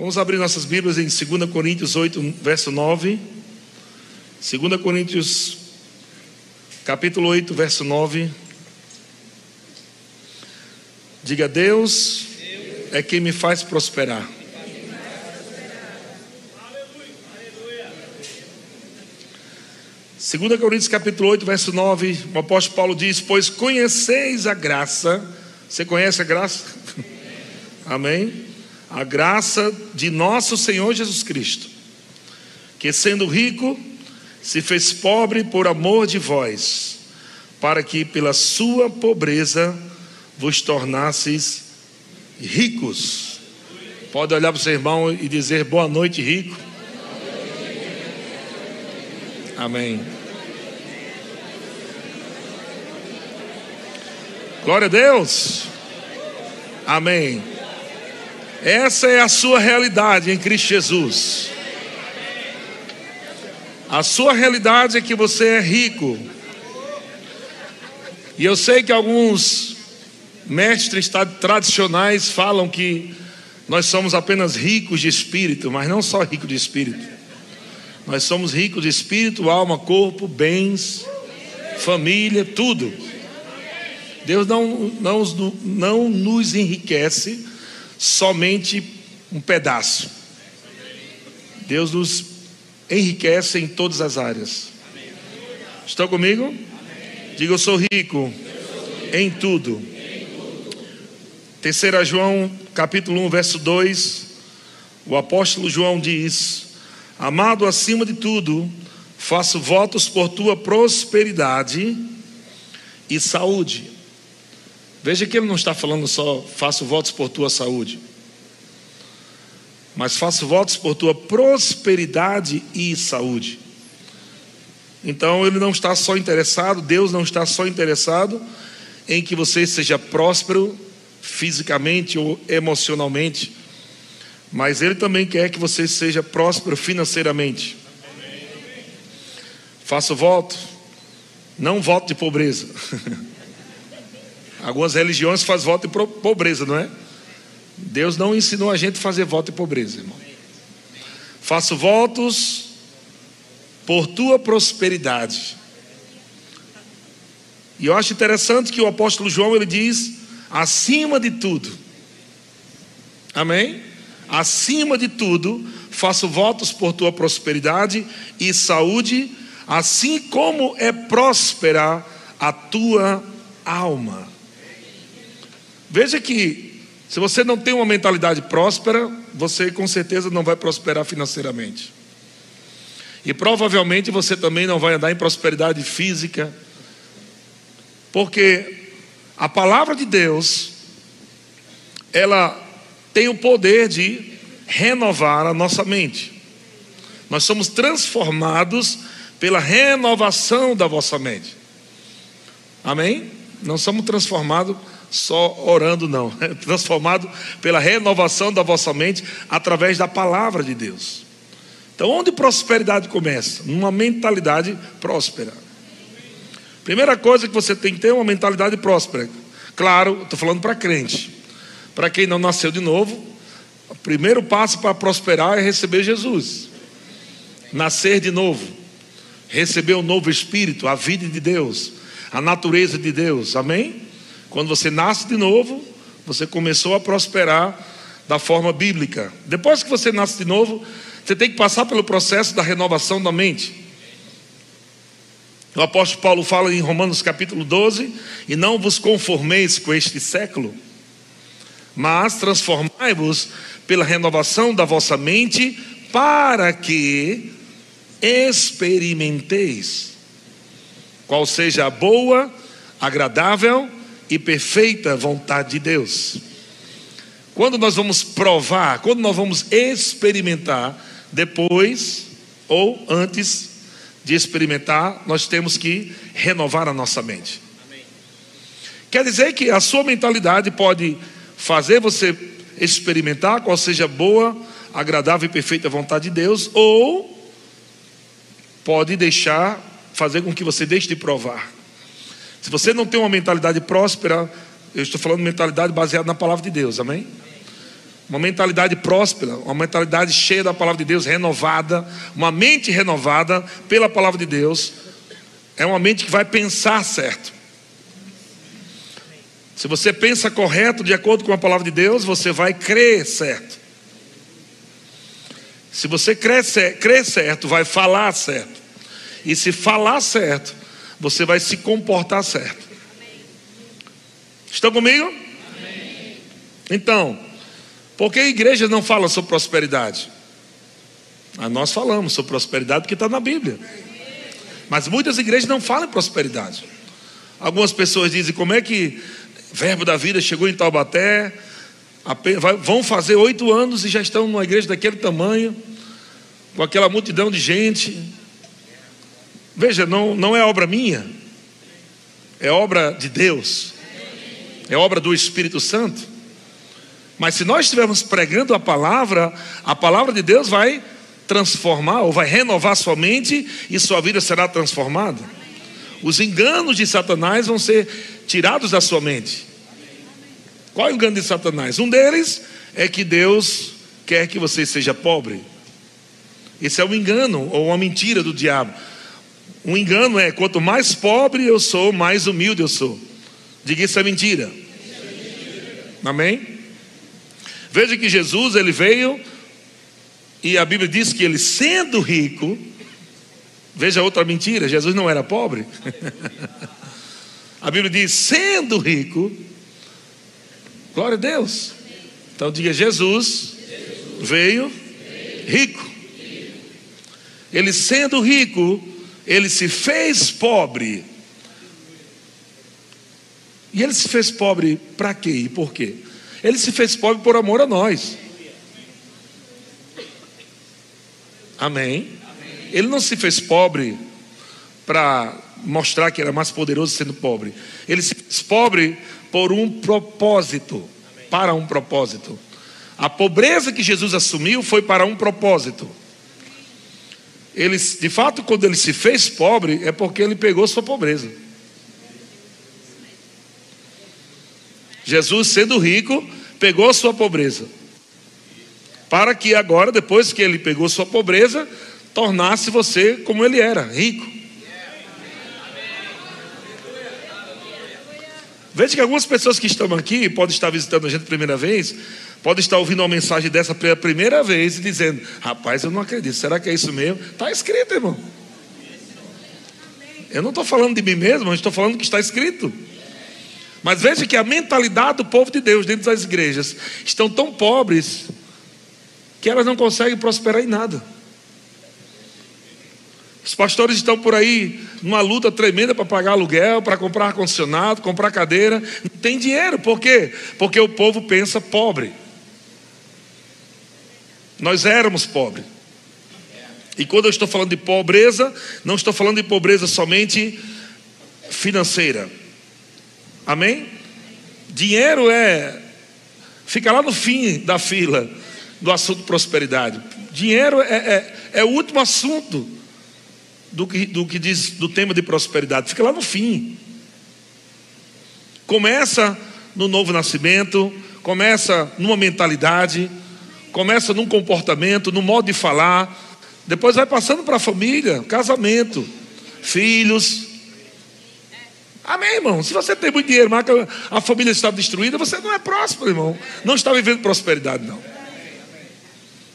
Vamos abrir nossas Bíblias em 2 Coríntios 8, verso 9. 2 Coríntios, capítulo 8, verso 9. Diga: Deus é quem me faz prosperar. Segunda Coríntios capítulo 8, verso 9, o apóstolo Paulo diz: "Pois conheceis a graça". Você conhece a graça? Amém a graça de nosso Senhor Jesus Cristo, que sendo rico, se fez pobre por amor de vós, para que pela sua pobreza vos tornasseis ricos. Pode olhar para o seu irmão e dizer boa noite, rico. Amém. Glória a Deus. Amém. Essa é a sua realidade em Cristo Jesus. A sua realidade é que você é rico. E eu sei que alguns mestres tradicionais falam que nós somos apenas ricos de espírito, mas não só ricos de espírito. Nós somos ricos de espírito, alma, corpo, bens, família, tudo. Deus não, não, não nos enriquece somente um pedaço. Deus nos enriquece em todas as áreas. Estão comigo? Diga, eu sou rico em tudo. Terceira João, capítulo 1, verso 2, o apóstolo João diz: Amado acima de tudo, faço votos por tua prosperidade e saúde Veja que ele não está falando só faço votos por tua saúde, mas faço votos por tua prosperidade e saúde. Então ele não está só interessado, Deus não está só interessado em que você seja próspero fisicamente ou emocionalmente, mas ele também quer que você seja próspero financeiramente. Faço voto, não voto de pobreza. Algumas religiões fazem voto de pobreza, não é? Deus não ensinou a gente a fazer voto de pobreza, irmão. Faço votos por tua prosperidade. E eu acho interessante que o apóstolo João ele diz acima de tudo. Amém? Acima de tudo, faço votos por tua prosperidade e saúde, assim como é próspera a tua alma. Veja que, se você não tem uma mentalidade próspera, você com certeza não vai prosperar financeiramente. E provavelmente você também não vai andar em prosperidade física, porque a palavra de Deus, ela tem o poder de renovar a nossa mente. Nós somos transformados pela renovação da vossa mente. Amém? Não somos transformados só orando, não. É transformado pela renovação da vossa mente através da palavra de Deus. Então, onde prosperidade começa? Numa mentalidade próspera. Primeira coisa que você tem que ter é uma mentalidade próspera. Claro, estou falando para crente. Para quem não nasceu de novo, o primeiro passo para prosperar é receber Jesus. Nascer de novo. Receber o um novo espírito, a vida de Deus, a natureza de Deus. Amém? Quando você nasce de novo, você começou a prosperar da forma bíblica. Depois que você nasce de novo, você tem que passar pelo processo da renovação da mente. O apóstolo Paulo fala em Romanos capítulo 12: E não vos conformeis com este século, mas transformai-vos pela renovação da vossa mente, para que experimenteis qual seja a boa, agradável e perfeita vontade de Deus. Quando nós vamos provar, quando nós vamos experimentar, depois ou antes de experimentar, nós temos que renovar a nossa mente. Amém. Quer dizer que a sua mentalidade pode fazer você experimentar qual seja boa, agradável e perfeita vontade de Deus, ou pode deixar, fazer com que você deixe de provar. Se você não tem uma mentalidade próspera, eu estou falando mentalidade baseada na palavra de Deus, amém? uma mentalidade próspera, uma mentalidade cheia da palavra de Deus, renovada, uma mente renovada pela palavra de Deus, é uma mente que vai pensar certo. Se você pensa correto, de acordo com a palavra de Deus, você vai crer certo. Se você crer, certo, vai falar certo. E se falar certo, você vai se comportar certo. Estão comigo? Amém. Então, por que igreja não fala sobre prosperidade? Ah, nós falamos sobre prosperidade porque está na Bíblia. Mas muitas igrejas não falam em prosperidade. Algumas pessoas dizem: como é que Verbo da Vida chegou em Taubaté, vão fazer oito anos e já estão numa igreja daquele tamanho, com aquela multidão de gente. Veja, não, não é obra minha, é obra de Deus, é obra do Espírito Santo. Mas se nós estivermos pregando a palavra, a palavra de Deus vai transformar ou vai renovar sua mente e sua vida será transformada. Os enganos de Satanás vão ser tirados da sua mente. Qual é o engano de Satanás? Um deles é que Deus quer que você seja pobre. Esse é um engano ou uma mentira do diabo. Um engano é quanto mais pobre eu sou, mais humilde eu sou. Diga isso é mentira. Amém? Veja que Jesus ele veio e a Bíblia diz que ele sendo rico, veja outra mentira, Jesus não era pobre. a Bíblia diz sendo rico, glória a Deus. Então diga Jesus veio rico. Ele sendo rico, ele se fez pobre. E ele se fez pobre para quê e por quê? Ele se fez pobre por amor a nós. Amém? Ele não se fez pobre para mostrar que era mais poderoso sendo pobre. Ele se fez pobre por um propósito. Para um propósito. A pobreza que Jesus assumiu foi para um propósito. Ele, de fato, quando ele se fez pobre, é porque ele pegou sua pobreza. Jesus, sendo rico, pegou sua pobreza. Para que agora, depois que ele pegou sua pobreza, tornasse você como ele era, rico. Veja que algumas pessoas que estão aqui, podem estar visitando a gente pela primeira vez, podem estar ouvindo uma mensagem dessa pela primeira vez e dizendo: Rapaz, eu não acredito, será que é isso mesmo? Está escrito, irmão. Eu não estou falando de mim mesmo, eu estou falando que está escrito. Mas veja que a mentalidade do povo de Deus dentro das igrejas estão tão pobres que elas não conseguem prosperar em nada. Os pastores estão por aí numa luta tremenda para pagar aluguel, para comprar ar-condicionado, comprar cadeira. Não tem dinheiro, por quê? Porque o povo pensa pobre. Nós éramos pobres. E quando eu estou falando de pobreza, não estou falando de pobreza somente financeira. Amém? Dinheiro é. Fica lá no fim da fila do assunto prosperidade. Dinheiro é, é, é o último assunto do que, do que diz do tema de prosperidade. Fica lá no fim. Começa no novo nascimento, começa numa mentalidade, começa num comportamento, no modo de falar, depois vai passando para a família, casamento, filhos, Amém, irmão? Se você tem muito dinheiro, mas a família está destruída, você não é próspero, irmão. Não está vivendo prosperidade, não.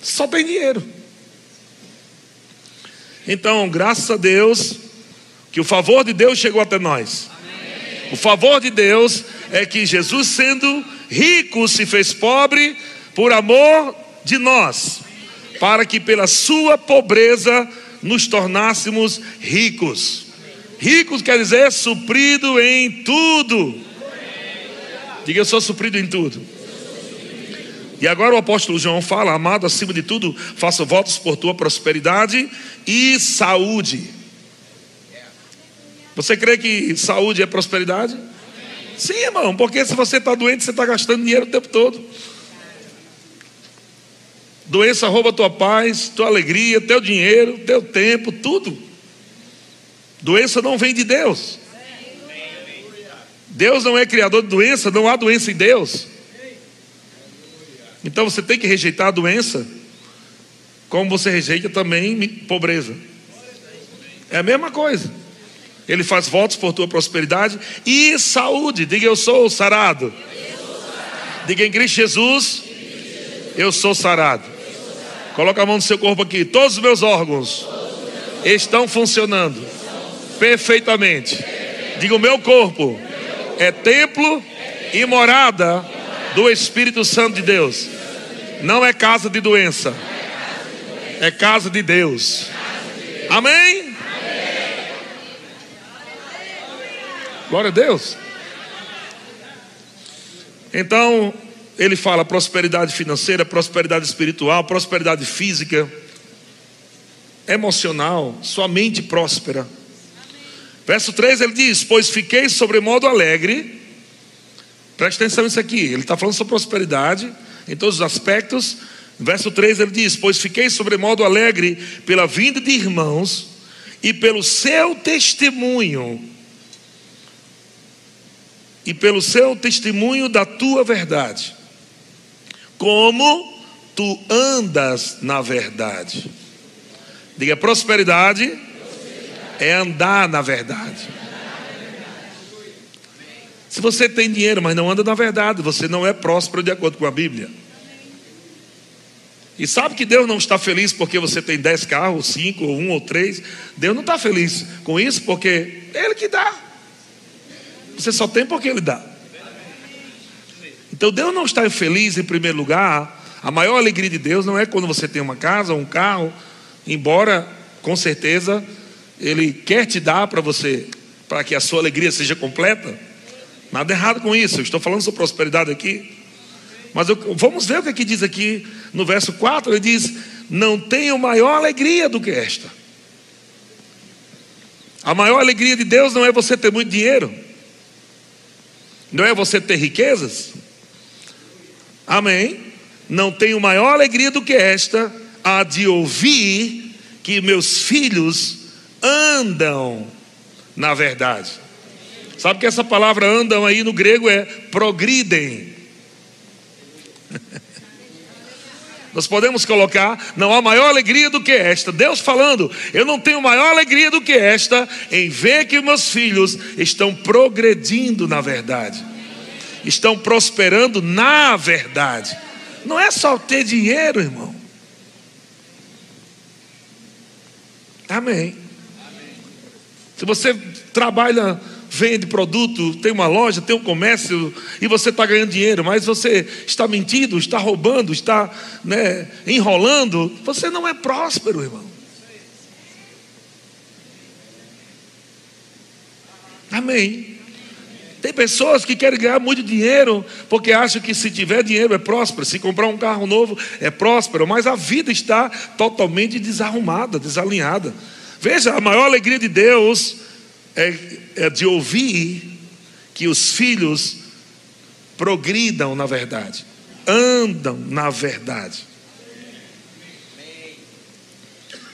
Só tem dinheiro. Então, graças a Deus, que o favor de Deus chegou até nós. O favor de Deus é que Jesus, sendo rico, se fez pobre por amor de nós, para que pela sua pobreza nos tornássemos ricos. Ricos quer dizer suprido em tudo. Diga, eu sou suprido em tudo. E agora o apóstolo João fala: Amado, acima de tudo, faço votos por tua prosperidade e saúde. Você crê que saúde é prosperidade? Sim, irmão, porque se você está doente, você está gastando dinheiro o tempo todo. Doença rouba tua paz, tua alegria, teu dinheiro, teu tempo, tudo. Doença não vem de Deus. Deus não é criador de doença, não há doença em Deus. Então você tem que rejeitar a doença, como você rejeita também pobreza. É a mesma coisa. Ele faz votos por tua prosperidade e saúde. Diga eu sou sarado. Diga em Cristo Jesus, eu sou sarado. Coloca a mão no seu corpo aqui. Todos os meus órgãos estão funcionando perfeitamente. Diga o meu corpo é templo e morada do Espírito Santo de Deus. Não é casa de doença, é casa de Deus. Amém? Glória a Deus. Então, ele fala prosperidade financeira, prosperidade espiritual, prosperidade física, emocional, sua mente próspera. Verso 3 ele diz: Pois fiquei sobremodo alegre. Preste atenção nisso aqui. Ele está falando sobre prosperidade em todos os aspectos. Verso 3 ele diz: Pois fiquei sobremodo alegre pela vinda de irmãos e pelo seu testemunho, e pelo seu testemunho da tua verdade, como tu andas na verdade. Diga prosperidade é andar na verdade. Se você tem dinheiro, mas não anda na verdade, você não é próspero de acordo com a Bíblia. E sabe que Deus não está feliz porque você tem dez carros, cinco, ou um ou três. Deus não está feliz com isso porque Ele que dá. Você só tem porque Ele dá. Então Deus não está feliz em primeiro lugar. A maior alegria de Deus não é quando você tem uma casa, um carro, embora com certeza ele quer te dar para você, para que a sua alegria seja completa. Nada errado com isso, eu estou falando sobre prosperidade aqui. Mas eu, vamos ver o que, é que diz aqui no verso 4: ele diz: Não tenho maior alegria do que esta. A maior alegria de Deus não é você ter muito dinheiro, não é você ter riquezas. Amém? Não tenho maior alegria do que esta, a de ouvir que meus filhos andam na verdade. Sabe que essa palavra andam aí no grego é progridem. Nós podemos colocar, não há maior alegria do que esta. Deus falando, eu não tenho maior alegria do que esta em ver que meus filhos estão progredindo na verdade, estão prosperando na verdade. Não é só ter dinheiro, irmão. Amém. Se você trabalha, vende produto, tem uma loja, tem um comércio e você está ganhando dinheiro, mas você está mentindo, está roubando, está né, enrolando, você não é próspero, irmão. Amém. Tem pessoas que querem ganhar muito dinheiro porque acham que se tiver dinheiro é próspero, se comprar um carro novo é próspero, mas a vida está totalmente desarrumada, desalinhada. Veja, a maior alegria de Deus é, é de ouvir que os filhos progridam na verdade, andam na verdade.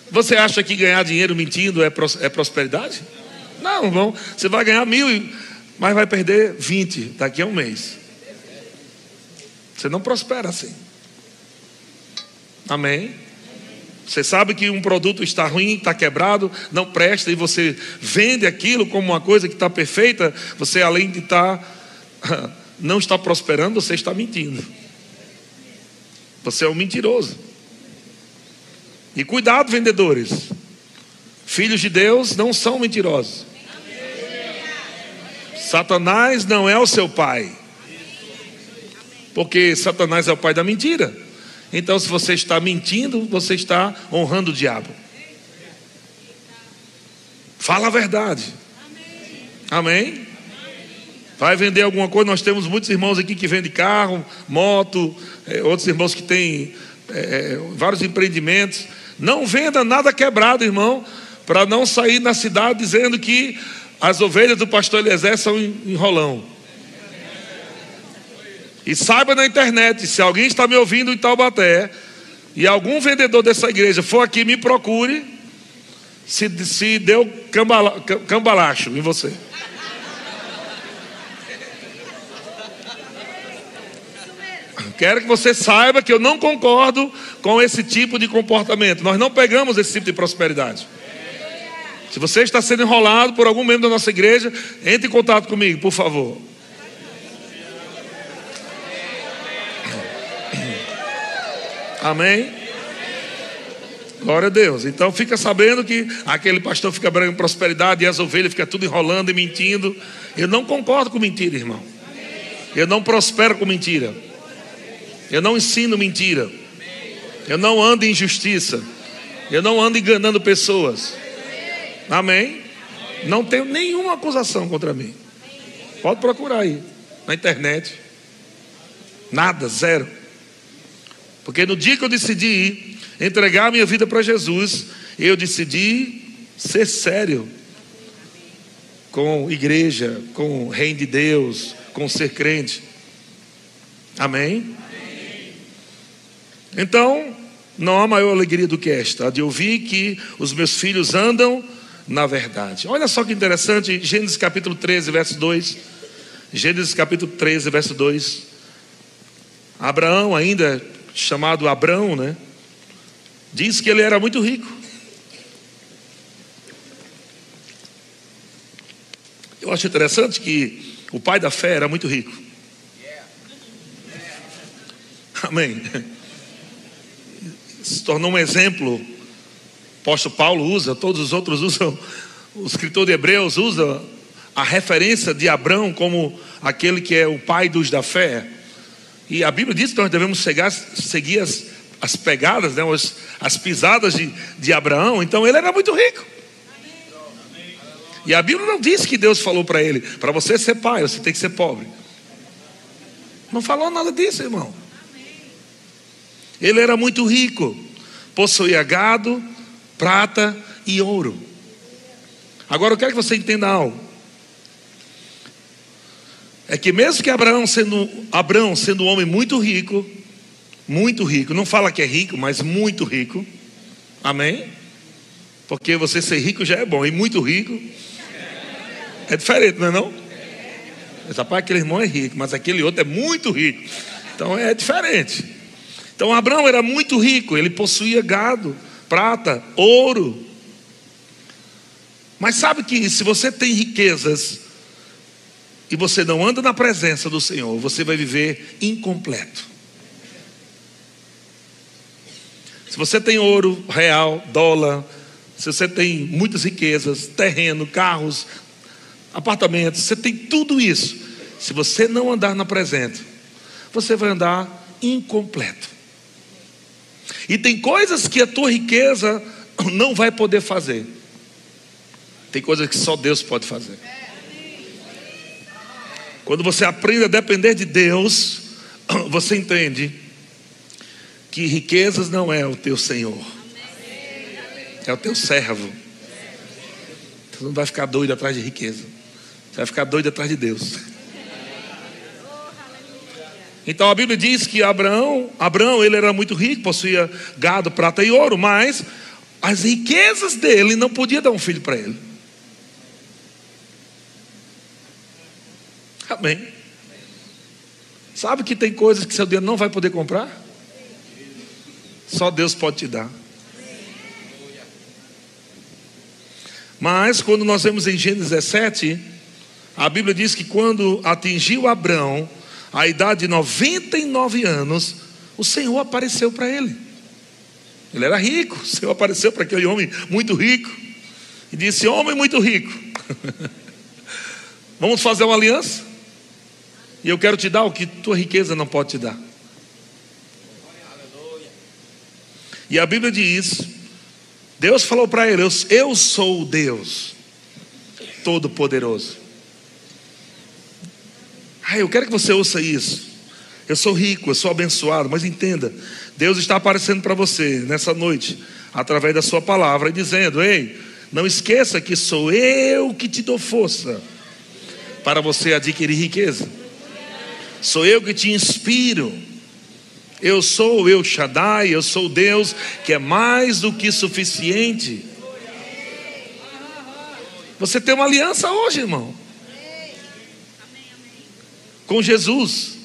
Você acha que ganhar dinheiro mentindo é, é prosperidade? Não, irmão. Você vai ganhar mil, mas vai perder vinte daqui a um mês. Você não prospera assim. Amém? Você sabe que um produto está ruim, está quebrado, não presta, e você vende aquilo como uma coisa que está perfeita, você além de estar, não está prosperando, você está mentindo. Você é um mentiroso. E cuidado, vendedores. Filhos de Deus não são mentirosos. Satanás não é o seu pai. Porque Satanás é o pai da mentira. Então, se você está mentindo, você está honrando o diabo. Fala a verdade. Amém? Vai vender alguma coisa? Nós temos muitos irmãos aqui que vendem carro, moto, é, outros irmãos que têm é, vários empreendimentos. Não venda nada quebrado, irmão, para não sair na cidade dizendo que as ovelhas do pastor Eliezer são enrolão. E saiba na internet, se alguém está me ouvindo em Taubaté, e algum vendedor dessa igreja for aqui, me procure, se, se deu cambala, cambalacho em você. Quero que você saiba que eu não concordo com esse tipo de comportamento. Nós não pegamos esse tipo de prosperidade. Se você está sendo enrolado por algum membro da nossa igreja, entre em contato comigo, por favor. Amém? Glória a Deus. Então fica sabendo que aquele pastor fica brando prosperidade e as ovelhas ficam tudo enrolando e mentindo. Eu não concordo com mentira, irmão. Eu não prospero com mentira. Eu não ensino mentira. Eu não ando em injustiça. Eu não ando enganando pessoas. Amém? Não tenho nenhuma acusação contra mim. Pode procurar aí na internet. Nada, zero. Porque no dia que eu decidi entregar a minha vida para Jesus, eu decidi ser sério com igreja, com o reino de Deus, com ser crente. Amém? Então, não há maior alegria do que esta, a de ouvir que os meus filhos andam na verdade. Olha só que interessante, Gênesis capítulo 13, verso 2. Gênesis capítulo 13, verso 2. Abraão, ainda chamado Abrão, né? Diz que ele era muito rico. Eu acho interessante que o pai da fé era muito rico. Amém. Se tornou um exemplo. Apóstolo Paulo usa, todos os outros usam, o escritor de Hebreus usa a referência de Abraão como aquele que é o pai dos da fé. E a Bíblia diz que nós devemos chegar, seguir as, as pegadas, né, as, as pisadas de, de Abraão. Então ele era muito rico. E a Bíblia não diz que Deus falou para ele: para você ser pai, você tem que ser pobre. Não falou nada disso, irmão. Ele era muito rico, possuía gado, prata e ouro. Agora eu quero que você entenda algo. É que mesmo que Abraão sendo Abraão sendo um homem muito rico, muito rico, não fala que é rico, mas muito rico. Amém? Porque você ser rico já é bom, e muito rico é diferente, não é não? Essa parte aquele irmão é rico, mas aquele outro é muito rico. Então é diferente. Então Abraão era muito rico, ele possuía gado, prata, ouro. Mas sabe que se você tem riquezas e você não anda na presença do Senhor, você vai viver incompleto. Se você tem ouro real, dólar, se você tem muitas riquezas, terreno, carros, apartamentos, você tem tudo isso. Se você não andar na presença, você vai andar incompleto. E tem coisas que a tua riqueza não vai poder fazer. Tem coisas que só Deus pode fazer. Quando você aprende a depender de Deus, você entende que riquezas não é o teu Senhor, é o teu servo. Você não vai ficar doido atrás de riqueza, você vai ficar doido atrás de Deus. Então a Bíblia diz que Abraão, Abraão ele era muito rico, possuía gado, prata e ouro, mas as riquezas dele não podia dar um filho para ele. Amém. Sabe que tem coisas que seu dinheiro não vai poder comprar? Só Deus pode te dar. Mas quando nós vemos em Gênesis 17, a Bíblia diz que quando atingiu Abraão a idade de 99 anos, o Senhor apareceu para ele. Ele era rico, o Senhor apareceu para aquele homem muito rico e disse: Homem muito rico, vamos fazer uma aliança? E eu quero te dar o que tua riqueza não pode te dar. E a Bíblia diz: Deus falou para ele: Eu sou o Deus Todo-Poderoso. Eu quero que você ouça isso. Eu sou rico, eu sou abençoado, mas entenda: Deus está aparecendo para você nessa noite, através da Sua palavra, e dizendo: Ei, não esqueça que sou eu que te dou força para você adquirir riqueza. Sou eu que te inspiro. Eu sou o El Shaddai, eu sou Deus que é mais do que suficiente. Você tem uma aliança hoje, irmão. Com Jesus.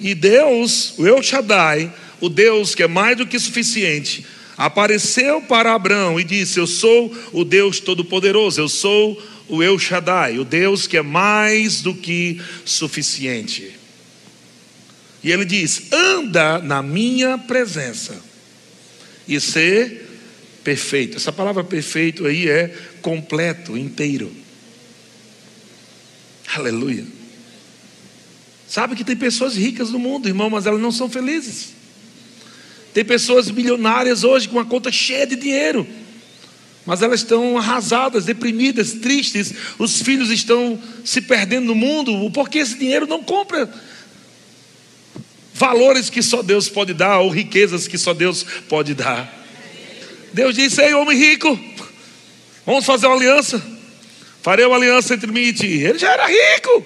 E Deus, o El Shaddai, o Deus que é mais do que suficiente, apareceu para Abraão e disse: Eu sou o Deus Todo-Poderoso, eu sou o El Shaddai, o Deus que é mais do que suficiente. E ele diz: anda na minha presença e ser perfeito. Essa palavra perfeito aí é completo, inteiro. Aleluia. Sabe que tem pessoas ricas no mundo, irmão, mas elas não são felizes. Tem pessoas milionárias hoje com uma conta cheia de dinheiro, mas elas estão arrasadas, deprimidas, tristes. Os filhos estão se perdendo no mundo, porque esse dinheiro não compra valores que só Deus pode dar, ou riquezas que só Deus pode dar. Deus disse: Ei, homem rico, vamos fazer uma aliança. Farei uma aliança entre mim e ti. Ele já era rico.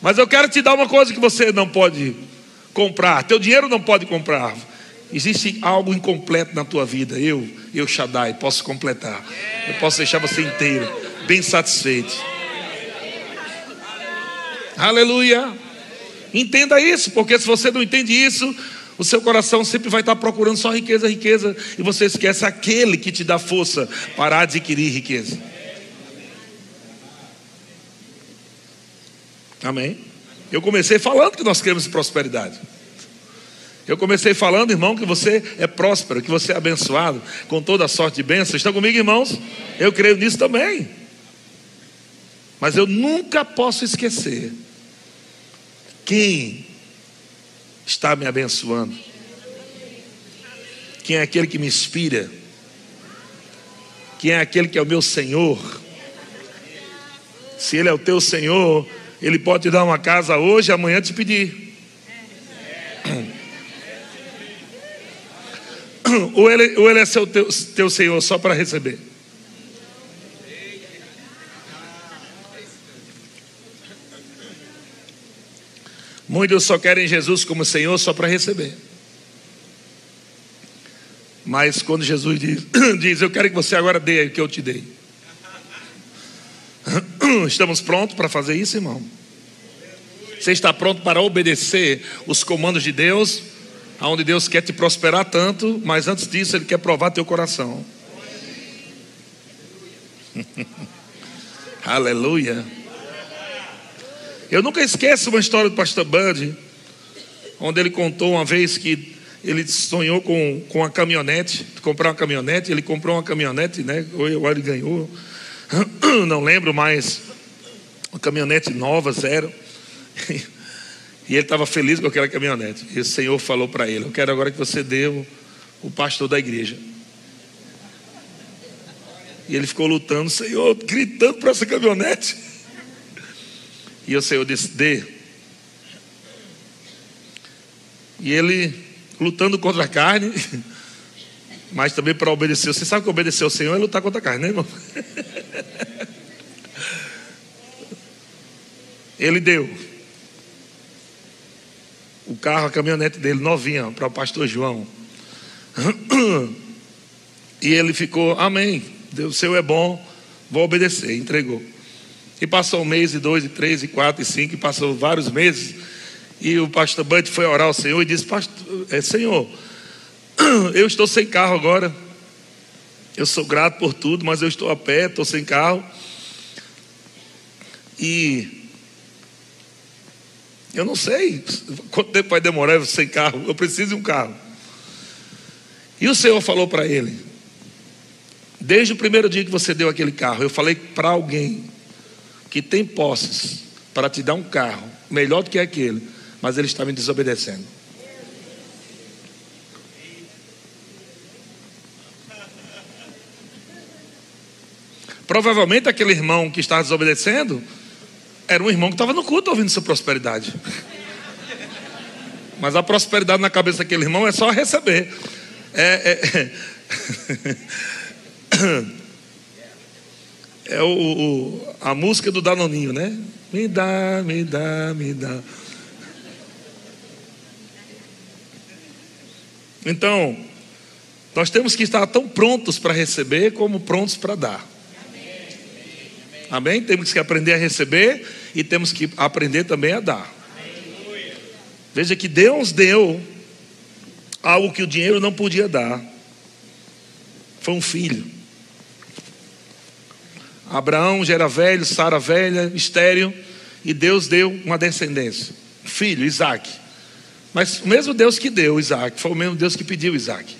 Mas eu quero te dar uma coisa que você não pode comprar. Teu dinheiro não pode comprar. Existe algo incompleto na tua vida. Eu, eu Shaddai, posso completar. Eu posso deixar você inteiro, bem satisfeito. Aleluia. Entenda isso, porque se você não entende isso, o seu coração sempre vai estar procurando só riqueza, riqueza, e você esquece aquele que te dá força para adquirir riqueza. Amém? Eu comecei falando que nós queremos prosperidade. Eu comecei falando, irmão, que você é próspero, que você é abençoado com toda a sorte de bênçãos. Estão comigo, irmãos? Eu creio nisso também. Mas eu nunca posso esquecer quem está me abençoando. Quem é aquele que me inspira? Quem é aquele que é o meu Senhor? Se Ele é o teu Senhor, Ele pode te dar uma casa hoje, amanhã te pedir. Ou Ele, ou ele é seu, teu, teu Senhor só para receber? Muitos só querem Jesus como Senhor só para receber. Mas quando Jesus diz, diz, Eu quero que você agora dê o que eu te dei. Estamos prontos para fazer isso, irmão? Você está pronto para obedecer os comandos de Deus, aonde Deus quer te prosperar tanto, mas antes disso Ele quer provar teu coração. Aleluia. Eu nunca esqueço uma história do pastor Bud, onde ele contou uma vez que ele sonhou com, com uma caminhonete, comprar uma caminhonete, ele comprou uma caminhonete, né? Ou ele ganhou, não lembro mais, uma caminhonete nova, zero. E ele estava feliz com aquela caminhonete. E o Senhor falou para ele: Eu quero agora que você dê o, o pastor da igreja. E ele ficou lutando, Senhor, gritando para essa caminhonete. E o Senhor disse: dê. E ele lutando contra a carne, mas também para obedecer. Você sabe que obedecer ao Senhor é lutar contra a carne, né, irmão? Ele deu o carro, a caminhonete dele novinha para o pastor João. E ele ficou, amém. Deus, o Senhor é bom, vou obedecer. Entregou. E passou um mês, e dois, e três, e quatro, e cinco, e passou vários meses. E o pastor Bud foi orar ao Senhor e disse: pastor, é, Senhor, eu estou sem carro agora. Eu sou grato por tudo, mas eu estou a pé, estou sem carro. E eu não sei quanto tempo vai demorar sem carro. Eu preciso de um carro. E o Senhor falou para ele: Desde o primeiro dia que você deu aquele carro, eu falei para alguém que tem posses para te dar um carro melhor do que aquele, mas ele está me desobedecendo. Provavelmente aquele irmão que está desobedecendo era um irmão que estava no culto ouvindo sua prosperidade. Mas a prosperidade na cabeça daquele irmão é só receber. É, é, é o, o, a música do Danoninho, né? Me dá, me dá, me dá. Então, nós temos que estar tão prontos para receber como prontos para dar. Amém? Temos que aprender a receber e temos que aprender também a dar. Veja que Deus deu algo que o dinheiro não podia dar. Foi um filho. Abraão já era velho, Sara velha, estéreo, e Deus deu uma descendência. Filho, Isaac. Mas o mesmo Deus que deu Isaac, foi o mesmo Deus que pediu Isaac.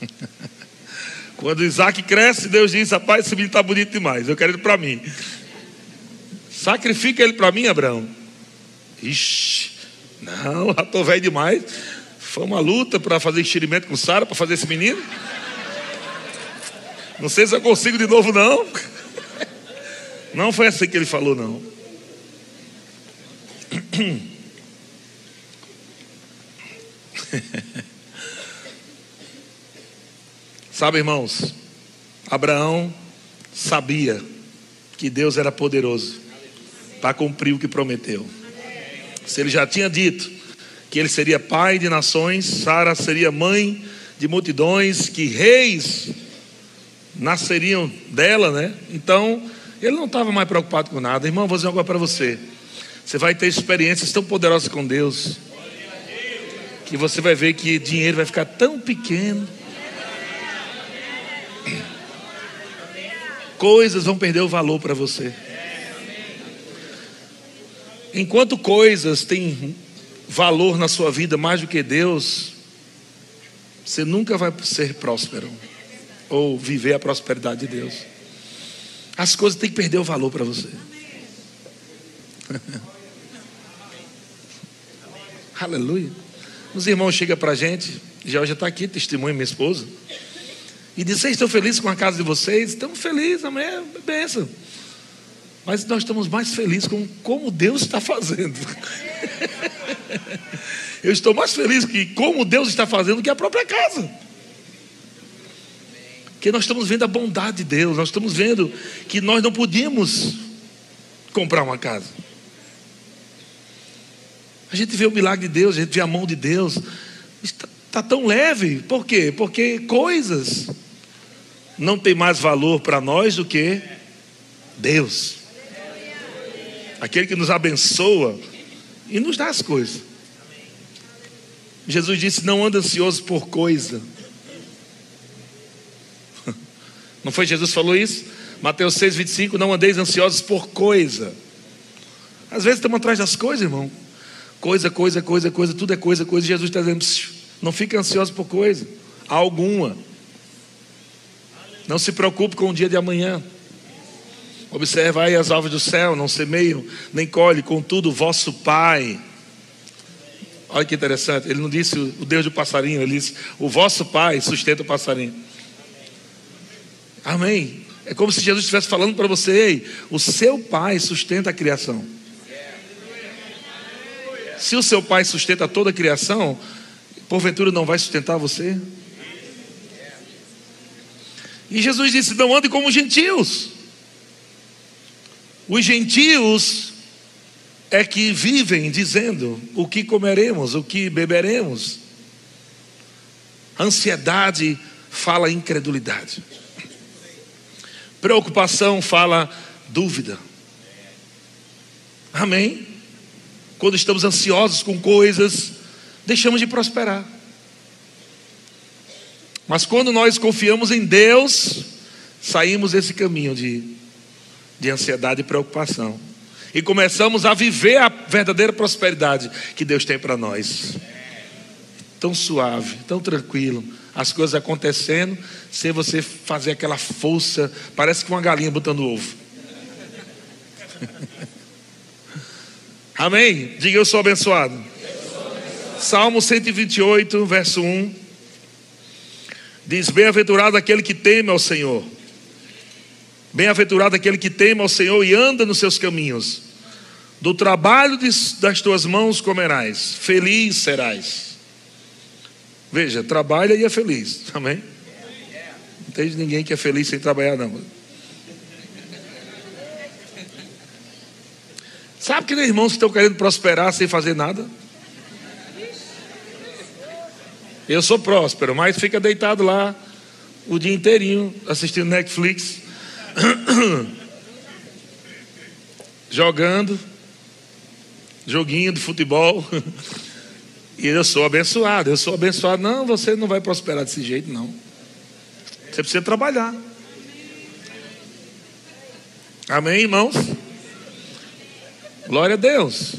Quando Isaac cresce, Deus diz: Rapaz, esse menino está bonito demais, eu quero ele para mim. Sacrifica ele para mim, Abraão. Ixi, não, já estou velho demais. Foi uma luta para fazer enxerimento com Sara, para fazer esse menino. Não sei se eu consigo de novo, não. Não foi assim que ele falou, não. Sabe, irmãos, Abraão sabia que Deus era poderoso para cumprir o que prometeu. Se ele já tinha dito que ele seria pai de nações, Sara seria mãe de multidões, que reis nasceriam dela, né? Então, ele não estava mais preocupado com nada. Irmão, vou dizer algo para você. Você vai ter experiências tão poderosas com Deus, que você vai ver que dinheiro vai ficar tão pequeno coisas vão perder o valor para você. Enquanto coisas têm valor na sua vida mais do que Deus, você nunca vai ser próspero ou viver a prosperidade de Deus. As coisas têm que perder o valor para você. Aleluia. Os irmãos chegam para a gente, já está aqui, testemunho minha esposa. E diz: Vocês estão felizes com a casa de vocês? Estamos felizes, amém? É benção. Mas nós estamos mais felizes com como Deus está fazendo. Eu estou mais feliz que como Deus está fazendo que a própria casa. Porque nós estamos vendo a bondade de Deus, nós estamos vendo que nós não podíamos comprar uma casa. A gente vê o milagre de Deus, a gente vê a mão de Deus. Está, está tão leve. Por quê? Porque coisas não tem mais valor para nós do que Deus. Aquele que nos abençoa e nos dá as coisas. Jesus disse: Não anda ansioso por coisa. Não foi Jesus que falou isso? Mateus 6, 25: Não andeis ansiosos por coisa. Às vezes estamos atrás das coisas, irmão. Coisa, coisa, coisa, coisa, tudo é coisa, coisa. Jesus está dizendo: Não fique ansioso por coisa alguma. Não se preocupe com o dia de amanhã. Observa aí as aves do céu, não semeiam, nem colhe, contudo, vosso Pai. Olha que interessante, ele não disse o Deus do passarinho, ele disse: o vosso Pai sustenta o passarinho. Amém. É como se Jesus estivesse falando para você: ei, o seu Pai sustenta a criação. Se o seu Pai sustenta toda a criação, porventura não vai sustentar você? E Jesus disse: Não ande como gentios. Os gentios é que vivem dizendo o que comeremos, o que beberemos. Ansiedade fala incredulidade. Preocupação fala dúvida. Amém? Quando estamos ansiosos com coisas, deixamos de prosperar. Mas quando nós confiamos em Deus, saímos desse caminho de, de ansiedade e preocupação. E começamos a viver a verdadeira prosperidade que Deus tem para nós. Tão suave, tão tranquilo, as coisas acontecendo, sem você fazer aquela força, parece que uma galinha botando ovo. Amém? Diga eu sou abençoado. Salmo 128, verso 1. Diz: Bem-aventurado aquele que teme ao Senhor. Bem-aventurado aquele que teme ao Senhor e anda nos seus caminhos. Do trabalho das tuas mãos comerás, feliz serás. Veja, trabalha e é feliz, amém? Não tem ninguém que é feliz sem trabalhar, não. Sabe que tem irmãos que estão querendo prosperar sem fazer nada? Eu sou próspero, mas fica deitado lá o dia inteirinho assistindo Netflix, jogando, joguinho de futebol. E eu sou abençoado, eu sou abençoado. Não, você não vai prosperar desse jeito, não. Você precisa trabalhar. Amém, irmãos? Glória a Deus.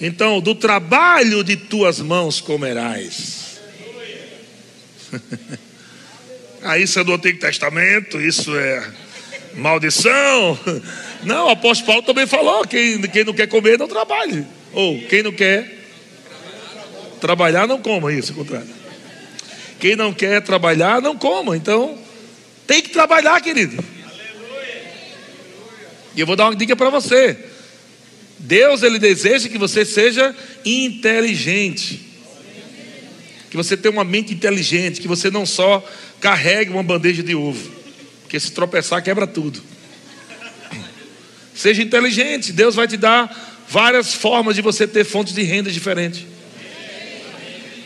Então, do trabalho de tuas mãos comerás. ah, isso é do Antigo Testamento, isso é maldição. Não, o apóstolo Paulo também falou: quem, quem não quer comer, não trabalhe. Ou quem não quer trabalhar, não coma. Isso, o contrário. Quem não quer trabalhar, não coma. Então, tem que trabalhar, querido. E eu vou dar uma dica para você. Deus ele deseja que você seja inteligente. Que você tenha uma mente inteligente, que você não só carregue uma bandeja de ovo, porque se tropeçar quebra tudo. Seja inteligente, Deus vai te dar várias formas de você ter fontes de renda diferentes.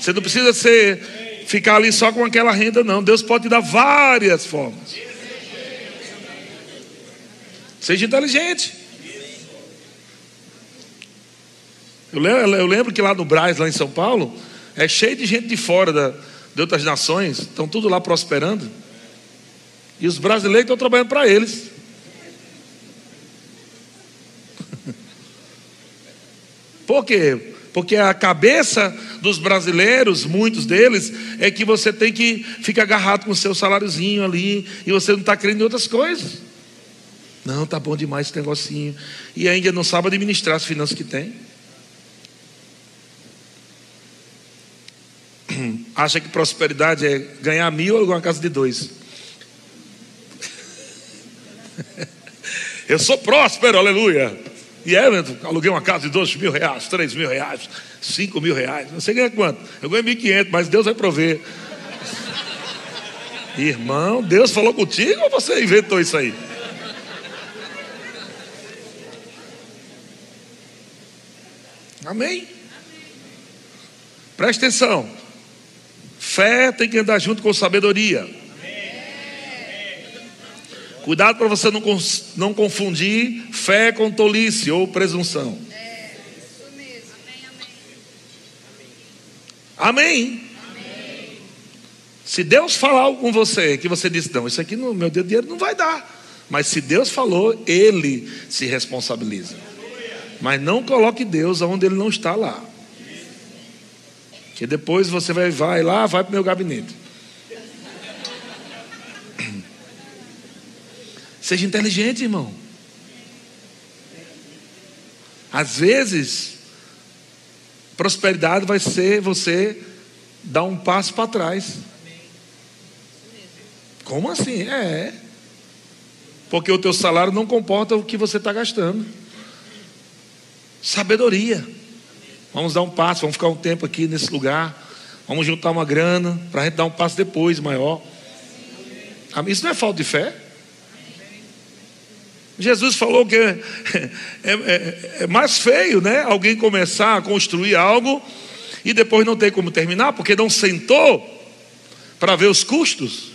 Você não precisa ser ficar ali só com aquela renda, não. Deus pode te dar várias formas. Seja inteligente. Eu lembro, que lá no Braz, lá em São Paulo, é cheio de gente de fora da, de outras nações, estão tudo lá prosperando. E os brasileiros estão trabalhando para eles. Por quê? Porque a cabeça dos brasileiros, muitos deles, é que você tem que ficar agarrado com o seu saláriozinho ali e você não está crendo em outras coisas. Não, tá bom demais esse negocinho. E ainda não sabe administrar as finanças que tem. Acha que prosperidade é ganhar mil ou uma casa de dois. Eu sou próspero, aleluia. E é, aluguei uma casa de dois mil reais, três mil reais, cinco mil reais. Você ganha quanto? Eu mil quinhentos, mas Deus vai prover. Irmão, Deus falou contigo ou você inventou isso aí? Amém? Preste atenção. Fé tem que andar junto com sabedoria. Cuidado para você não, não confundir fé com tolice ou presunção. Amém. Se Deus falar algo com você, que você diz, não, isso aqui no meu dinheiro não vai dar. Mas se Deus falou, Ele se responsabiliza. Mas não coloque Deus onde Ele não está lá. Que depois você vai, vai lá, vai para o meu gabinete. Seja inteligente, irmão. Às vezes, prosperidade vai ser você dar um passo para trás. Como assim? É. Porque o teu salário não comporta o que você está gastando. Sabedoria. Vamos dar um passo, vamos ficar um tempo aqui nesse lugar. Vamos juntar uma grana para a gente dar um passo depois maior. Isso não é falta de fé? Jesus falou que é, é, é, mais feio, né? Alguém começar a construir algo e depois não ter como terminar, porque não sentou para ver os custos.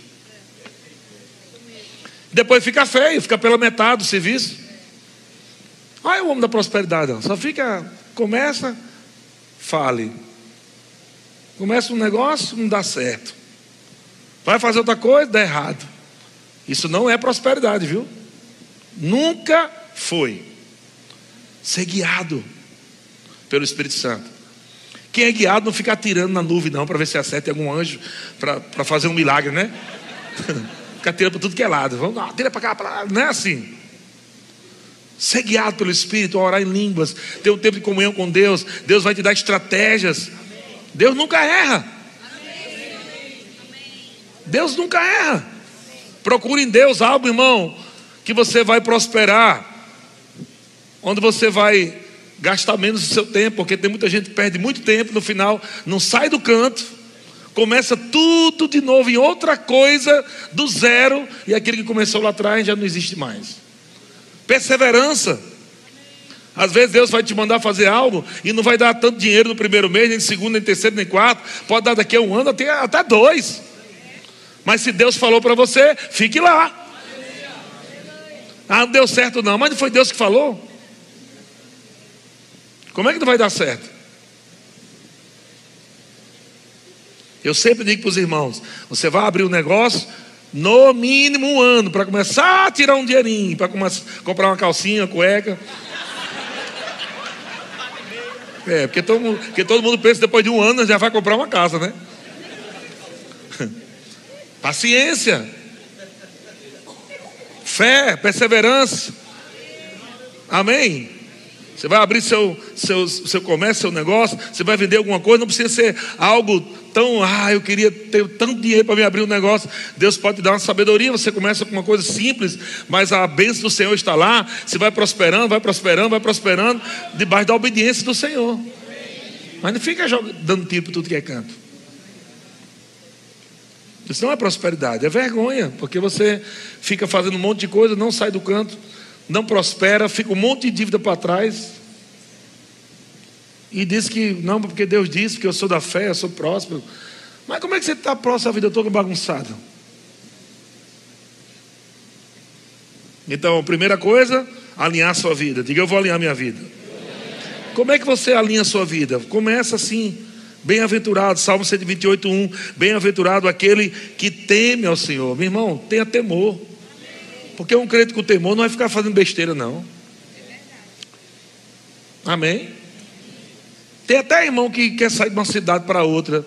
Depois fica feio, fica pela metade do serviço. Olha o homem da prosperidade, só fica, começa, fale. Começa um negócio, não dá certo. Vai fazer outra coisa, dá errado. Isso não é prosperidade, viu? Nunca foi. Ser guiado pelo Espírito Santo. Quem é guiado não fica atirando na nuvem, não, para ver se acerta algum anjo para fazer um milagre, né? fica atirando para tudo que é lado. Vamos lá, tira para cá, para lá. Não é assim. Ser guiado pelo Espírito, orar em línguas, ter um tempo de comunhão com Deus. Deus vai te dar estratégias. Deus nunca erra. Deus nunca erra. Procure em Deus algo, irmão, que você vai prosperar, onde você vai gastar menos o seu tempo, porque tem muita gente que perde muito tempo no final, não sai do canto, começa tudo de novo em outra coisa, do zero, e aquele que começou lá atrás já não existe mais. Perseverança. Às vezes Deus vai te mandar fazer algo e não vai dar tanto dinheiro no primeiro mês, nem no segundo, nem no terceiro, nem no quarto. Pode dar daqui a um ano até, até dois. Mas se Deus falou para você, fique lá. Ah, não deu certo não, mas não foi Deus que falou? Como é que não vai dar certo? Eu sempre digo para os irmãos: você vai abrir um negócio, no mínimo um ano, para começar a tirar um dinheirinho, para comprar uma calcinha, uma cueca. É, porque todo, mundo, porque todo mundo pensa que depois de um ano já vai comprar uma casa, né? Paciência, fé, perseverança. Amém? Você vai abrir seu, seu, seu comércio, seu negócio, você vai vender alguma coisa, não precisa ser algo tão, ah, eu queria ter tanto dinheiro para me abrir um negócio. Deus pode te dar uma sabedoria. Você começa com uma coisa simples, mas a bênção do Senhor está lá. Você vai prosperando, vai prosperando, vai prosperando, debaixo da obediência do Senhor. Mas não fica dando tiro para tudo que é canto. Isso não é prosperidade, é vergonha, porque você fica fazendo um monte de coisa, não sai do canto, não prospera, fica um monte de dívida para trás. E diz que, não, porque Deus disse que eu sou da fé, eu sou próspero. Mas como é que você está próximo à vida toda bagunçada? Então, primeira coisa, alinhar sua vida. Diga, eu vou alinhar minha vida. Como é que você alinha sua vida? Começa assim. Bem-aventurado, Salmo 128, 1. Bem-aventurado aquele que teme ao Senhor. Meu irmão, tenha temor. Porque um crente com temor não vai ficar fazendo besteira, não. Amém? Tem até irmão que quer sair de uma cidade para outra,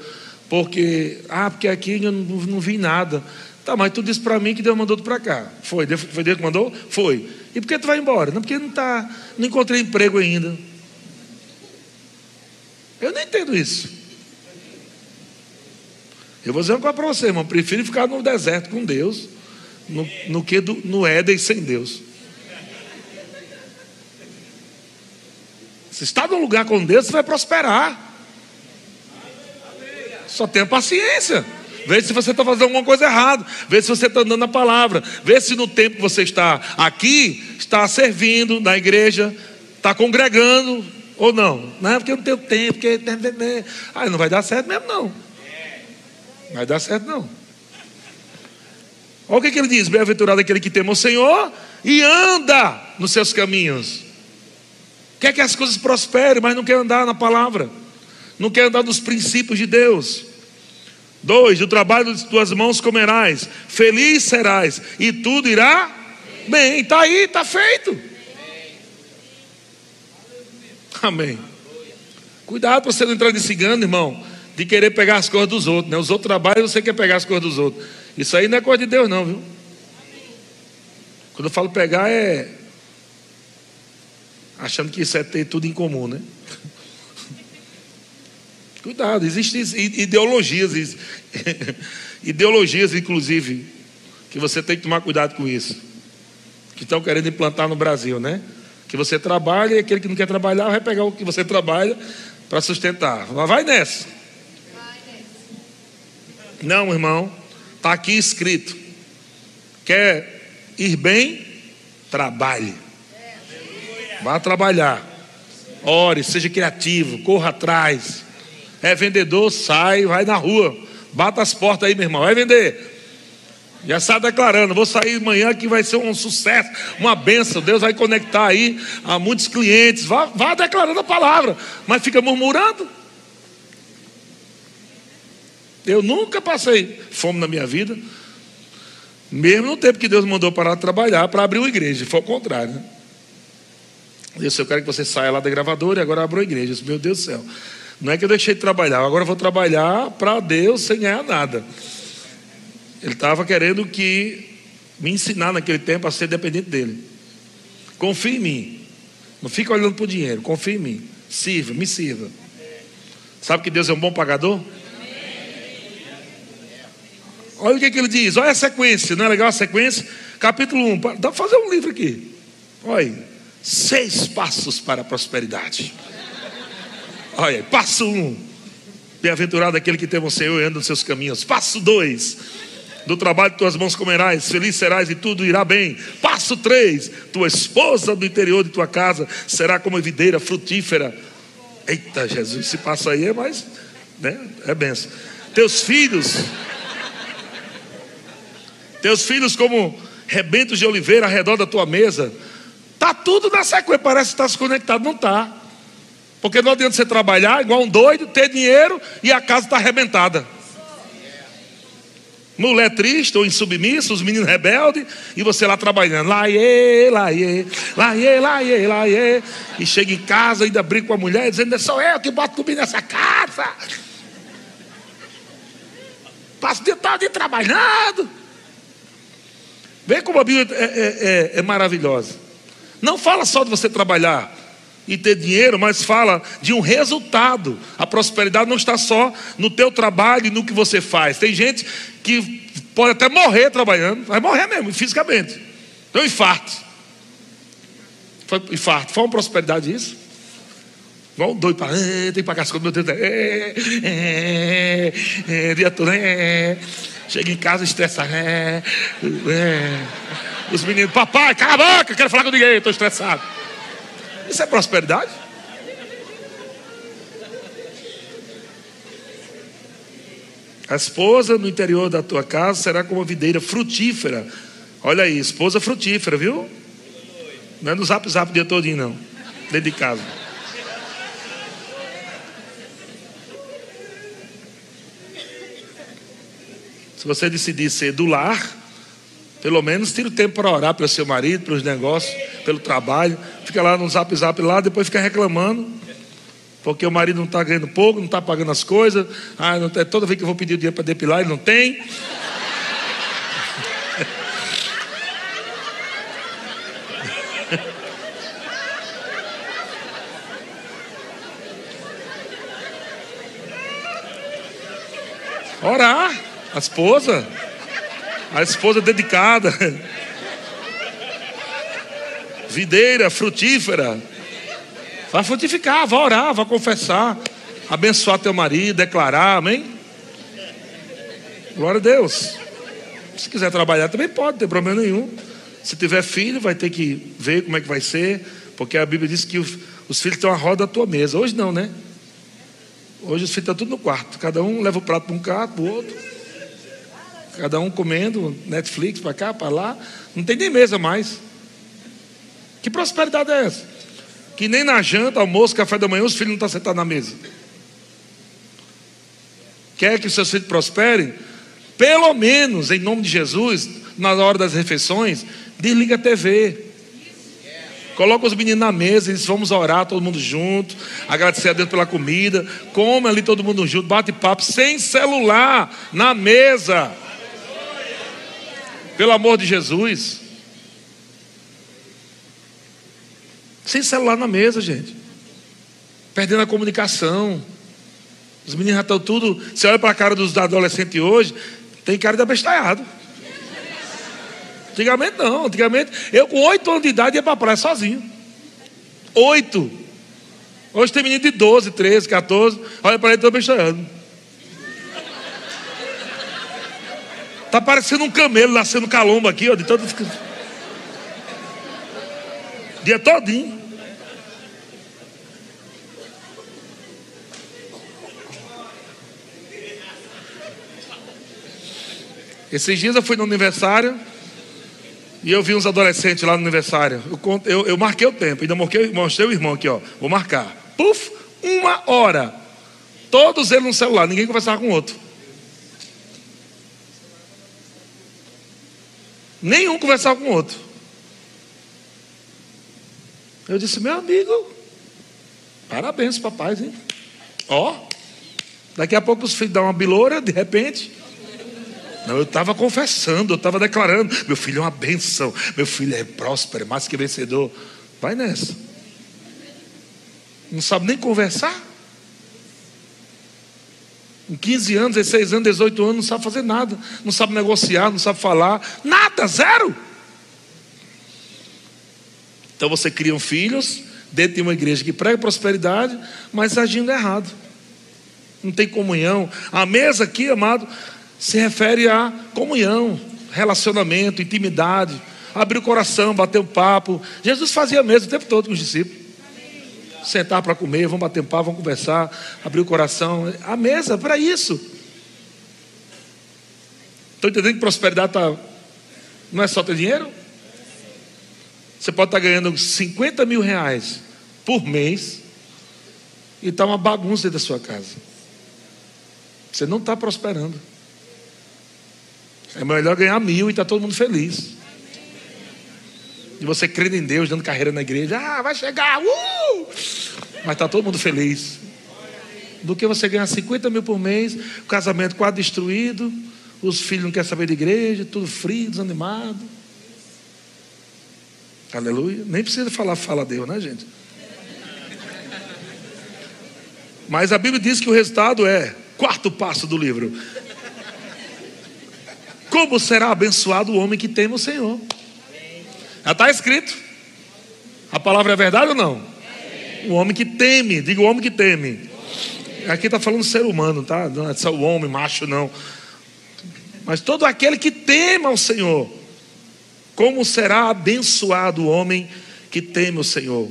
porque, ah, porque aqui eu não, não vi nada. Tá, mas tu disse para mim que Deus mandou tu para cá. Foi, foi Deus que mandou? Foi. E por que tu vai embora? Não, porque não tá, não encontrei emprego ainda. Eu não entendo isso. Eu vou dizer uma coisa para você, irmão. Prefiro ficar no deserto com Deus no, no que do, no Éden sem Deus. Se está num lugar com Deus, você vai prosperar. Só tenha paciência. Vê se você está fazendo alguma coisa errada. Vê se você está andando na palavra. Vê se no tempo que você está aqui, está servindo na igreja, está congregando ou não. Não é porque eu não tenho tempo, porque. Ah, não vai dar certo mesmo, não. Vai dar certo, não. Olha o que, que ele diz: Bem-aventurado aquele que teme o Senhor e anda nos seus caminhos. Quer que as coisas prosperem, mas não quer andar na palavra, não quer andar nos princípios de Deus. Dois, do trabalho de tuas mãos comerás, feliz serás, e tudo irá bem. Está aí, está feito. Amém. Cuidado para você não entrar nesse engano, irmão, de querer pegar as coisas dos outros. Né? Os outros trabalham e você quer pegar as coisas dos outros. Isso aí não é coisa de Deus, não, viu? Quando eu falo pegar, é achando que isso é ter tudo em comum, né? Cuidado, existem ideologias, ideologias, inclusive, que você tem que tomar cuidado com isso. Que estão querendo implantar no Brasil, né? Que você trabalha e aquele que não quer trabalhar vai pegar o que você trabalha para sustentar. Mas vai nessa. Não, irmão. Está aqui escrito. Quer ir bem? Trabalhe. Vá trabalhar. Ore, seja criativo, corra atrás. É vendedor, sai, vai na rua. Bata as portas aí, meu irmão. Vai vender. Já está declarando, vou sair amanhã que vai ser um sucesso, uma benção. Deus vai conectar aí a muitos clientes. Vá, vá declarando a palavra, mas fica murmurando. Eu nunca passei fome na minha vida, mesmo no tempo que Deus mandou parar de trabalhar para abrir uma igreja. Foi o contrário. Né? Disse, eu quero que você saia lá da gravadora e agora abra a igreja. disse, meu Deus do céu. Não é que eu deixei de trabalhar, agora eu vou trabalhar para Deus sem ganhar nada. Ele estava querendo que me ensinar naquele tempo a ser dependente dele. Confie em mim. Não fica olhando para o dinheiro, confie em mim. Sirva, me sirva. Sabe que Deus é um bom pagador? Olha o que, que ele diz, olha a sequência, não é legal a sequência? Capítulo 1, dá para fazer um livro aqui. Olha. Seis passos para a prosperidade. Olha, passo um. Bem-aventurado aquele que tem o Senhor e anda nos seus caminhos. Passo dois. Do trabalho de tuas mãos comerás, feliz serás e tudo irá bem. Passo três. Tua esposa do interior de tua casa será como videira frutífera. Eita, Jesus, esse passo aí é mais, né? É benção. Teus filhos, teus filhos como rebentos de oliveira ao redor da tua mesa Está tudo na sequência, parece que está se conectado, não está. Porque não adianta você trabalhar igual um doido, ter dinheiro e a casa está arrebentada. Mulher triste ou insubmissa, os meninos rebeldes, e você lá trabalhando. Iê, lá, iê, lá, iê. E chega em casa, ainda briga com a mulher, dizendo: sou eu que boto comida nessa casa. Passo o dia todo trabalhando. Vê como a Bíblia é, é, é, é maravilhosa. Não fala só de você trabalhar e ter dinheiro, mas fala de um resultado. A prosperidade não está só no teu trabalho e no que você faz. Tem gente que pode até morrer trabalhando, vai morrer mesmo, fisicamente. Então, infarto. Foi infarto. Foi uma prosperidade isso? Igual doido para. tem que pagar as contas, meu Deus. É, é, é, dia todo. É, chega em casa estressado. É, é. Os meninos, papai, cala a boca, quero falar com ninguém, estou estressado. Isso é prosperidade? A esposa no interior da tua casa será como uma videira frutífera. Olha aí, esposa frutífera, viu? Não é no zap zap o dia todinho, não. Dentro de casa. Se você decidir ser do lar, pelo menos tira o tempo para orar pelo seu marido, pelos negócios, pelo trabalho. Fica lá no zap zap lá, depois fica reclamando. Porque o marido não está ganhando pouco, não está pagando as coisas. Ah, não tem, toda vez que eu vou pedir o dinheiro para depilar, ele não tem. Orar, a esposa. A esposa dedicada. Videira, frutífera. Vai frutificar, vai orar, vai confessar. Abençoar teu marido, declarar, amém? Glória a Deus. Se quiser trabalhar também pode, não tem problema nenhum. Se tiver filho, vai ter que ver como é que vai ser. Porque a Bíblia diz que os, os filhos estão à roda da tua mesa. Hoje não, né? Hoje os filhos estão tudo no quarto. Cada um leva o prato para um canto, para o outro. Cada um comendo, Netflix para cá, para lá. Não tem nem mesa mais. Que prosperidade é essa? Que nem na janta, almoço, café da manhã, os filhos não estão sentados na mesa. Quer que os seus filhos prosperem? Pelo menos, em nome de Jesus, na hora das refeições, desliga a TV. Coloca os meninos na mesa, eles vamos orar todo mundo junto, agradecer a Deus pela comida, come ali todo mundo junto, bate papo, sem celular, na mesa. Pelo amor de Jesus. Sem celular na mesa, gente. Perdendo a comunicação. Os meninos já estão tudo. Você olha para a cara dos adolescentes hoje, tem cara de abestalhado. Antigamente não. Antigamente, eu com oito anos de idade ia para a praia sozinho. Oito. Hoje tem menino de 12, 13, 14. Olha para ele, estou abestalhado. Tá parecendo um camelo nascendo calombo aqui, ó, de todo dia todinho. Esses dias eu fui no aniversário e eu vi uns adolescentes lá no aniversário. Eu, eu, eu marquei o tempo, ainda mostrei, mostrei o irmão aqui, ó. Vou marcar. Puf, uma hora. Todos eles no celular, ninguém conversava com o outro. Nenhum conversava com o outro. Eu disse, meu amigo, parabéns, papai, hein? Ó, daqui a pouco os filhos dão uma biloura, de repente. Não, eu estava confessando, eu estava declarando: meu filho é uma benção, meu filho é próspero, é mais que vencedor. Vai nessa. Não sabe nem conversar? Com 15 anos, 16 anos, 18 anos, não sabe fazer nada, não sabe negociar, não sabe falar, nada, zero. Então você cria um filhos dentro de uma igreja que prega prosperidade, mas agindo errado. Não tem comunhão. A mesa aqui, amado, se refere a comunhão, relacionamento, intimidade, abrir o coração, bater um papo. Jesus fazia a mesa o tempo todo com os discípulos sentar para comer, vamos bater um papo, vamos conversar, abrir o coração. A mesa, para isso. Estou entendendo que prosperidade tá, não é só ter dinheiro? Você pode estar tá ganhando 50 mil reais por mês e está uma bagunça dentro da sua casa. Você não está prosperando. É melhor ganhar mil e está todo mundo feliz. E você crendo em Deus, dando carreira na igreja, ah, vai chegar, uh! mas está todo mundo feliz. Do que você ganhar 50 mil por mês, o casamento quase destruído, os filhos não querem saber de igreja, tudo frio, desanimado. Aleluia. Nem precisa falar, fala a Deus, né, gente? Mas a Bíblia diz que o resultado é, quarto passo do livro. Como será abençoado o homem que teme o Senhor? Já está escrito. A palavra é verdade ou não? O homem que teme, diga o homem que teme. Aqui está falando ser humano, tá? Não é só o homem, macho, não. Mas todo aquele que tema o Senhor, como será abençoado o homem que teme o Senhor?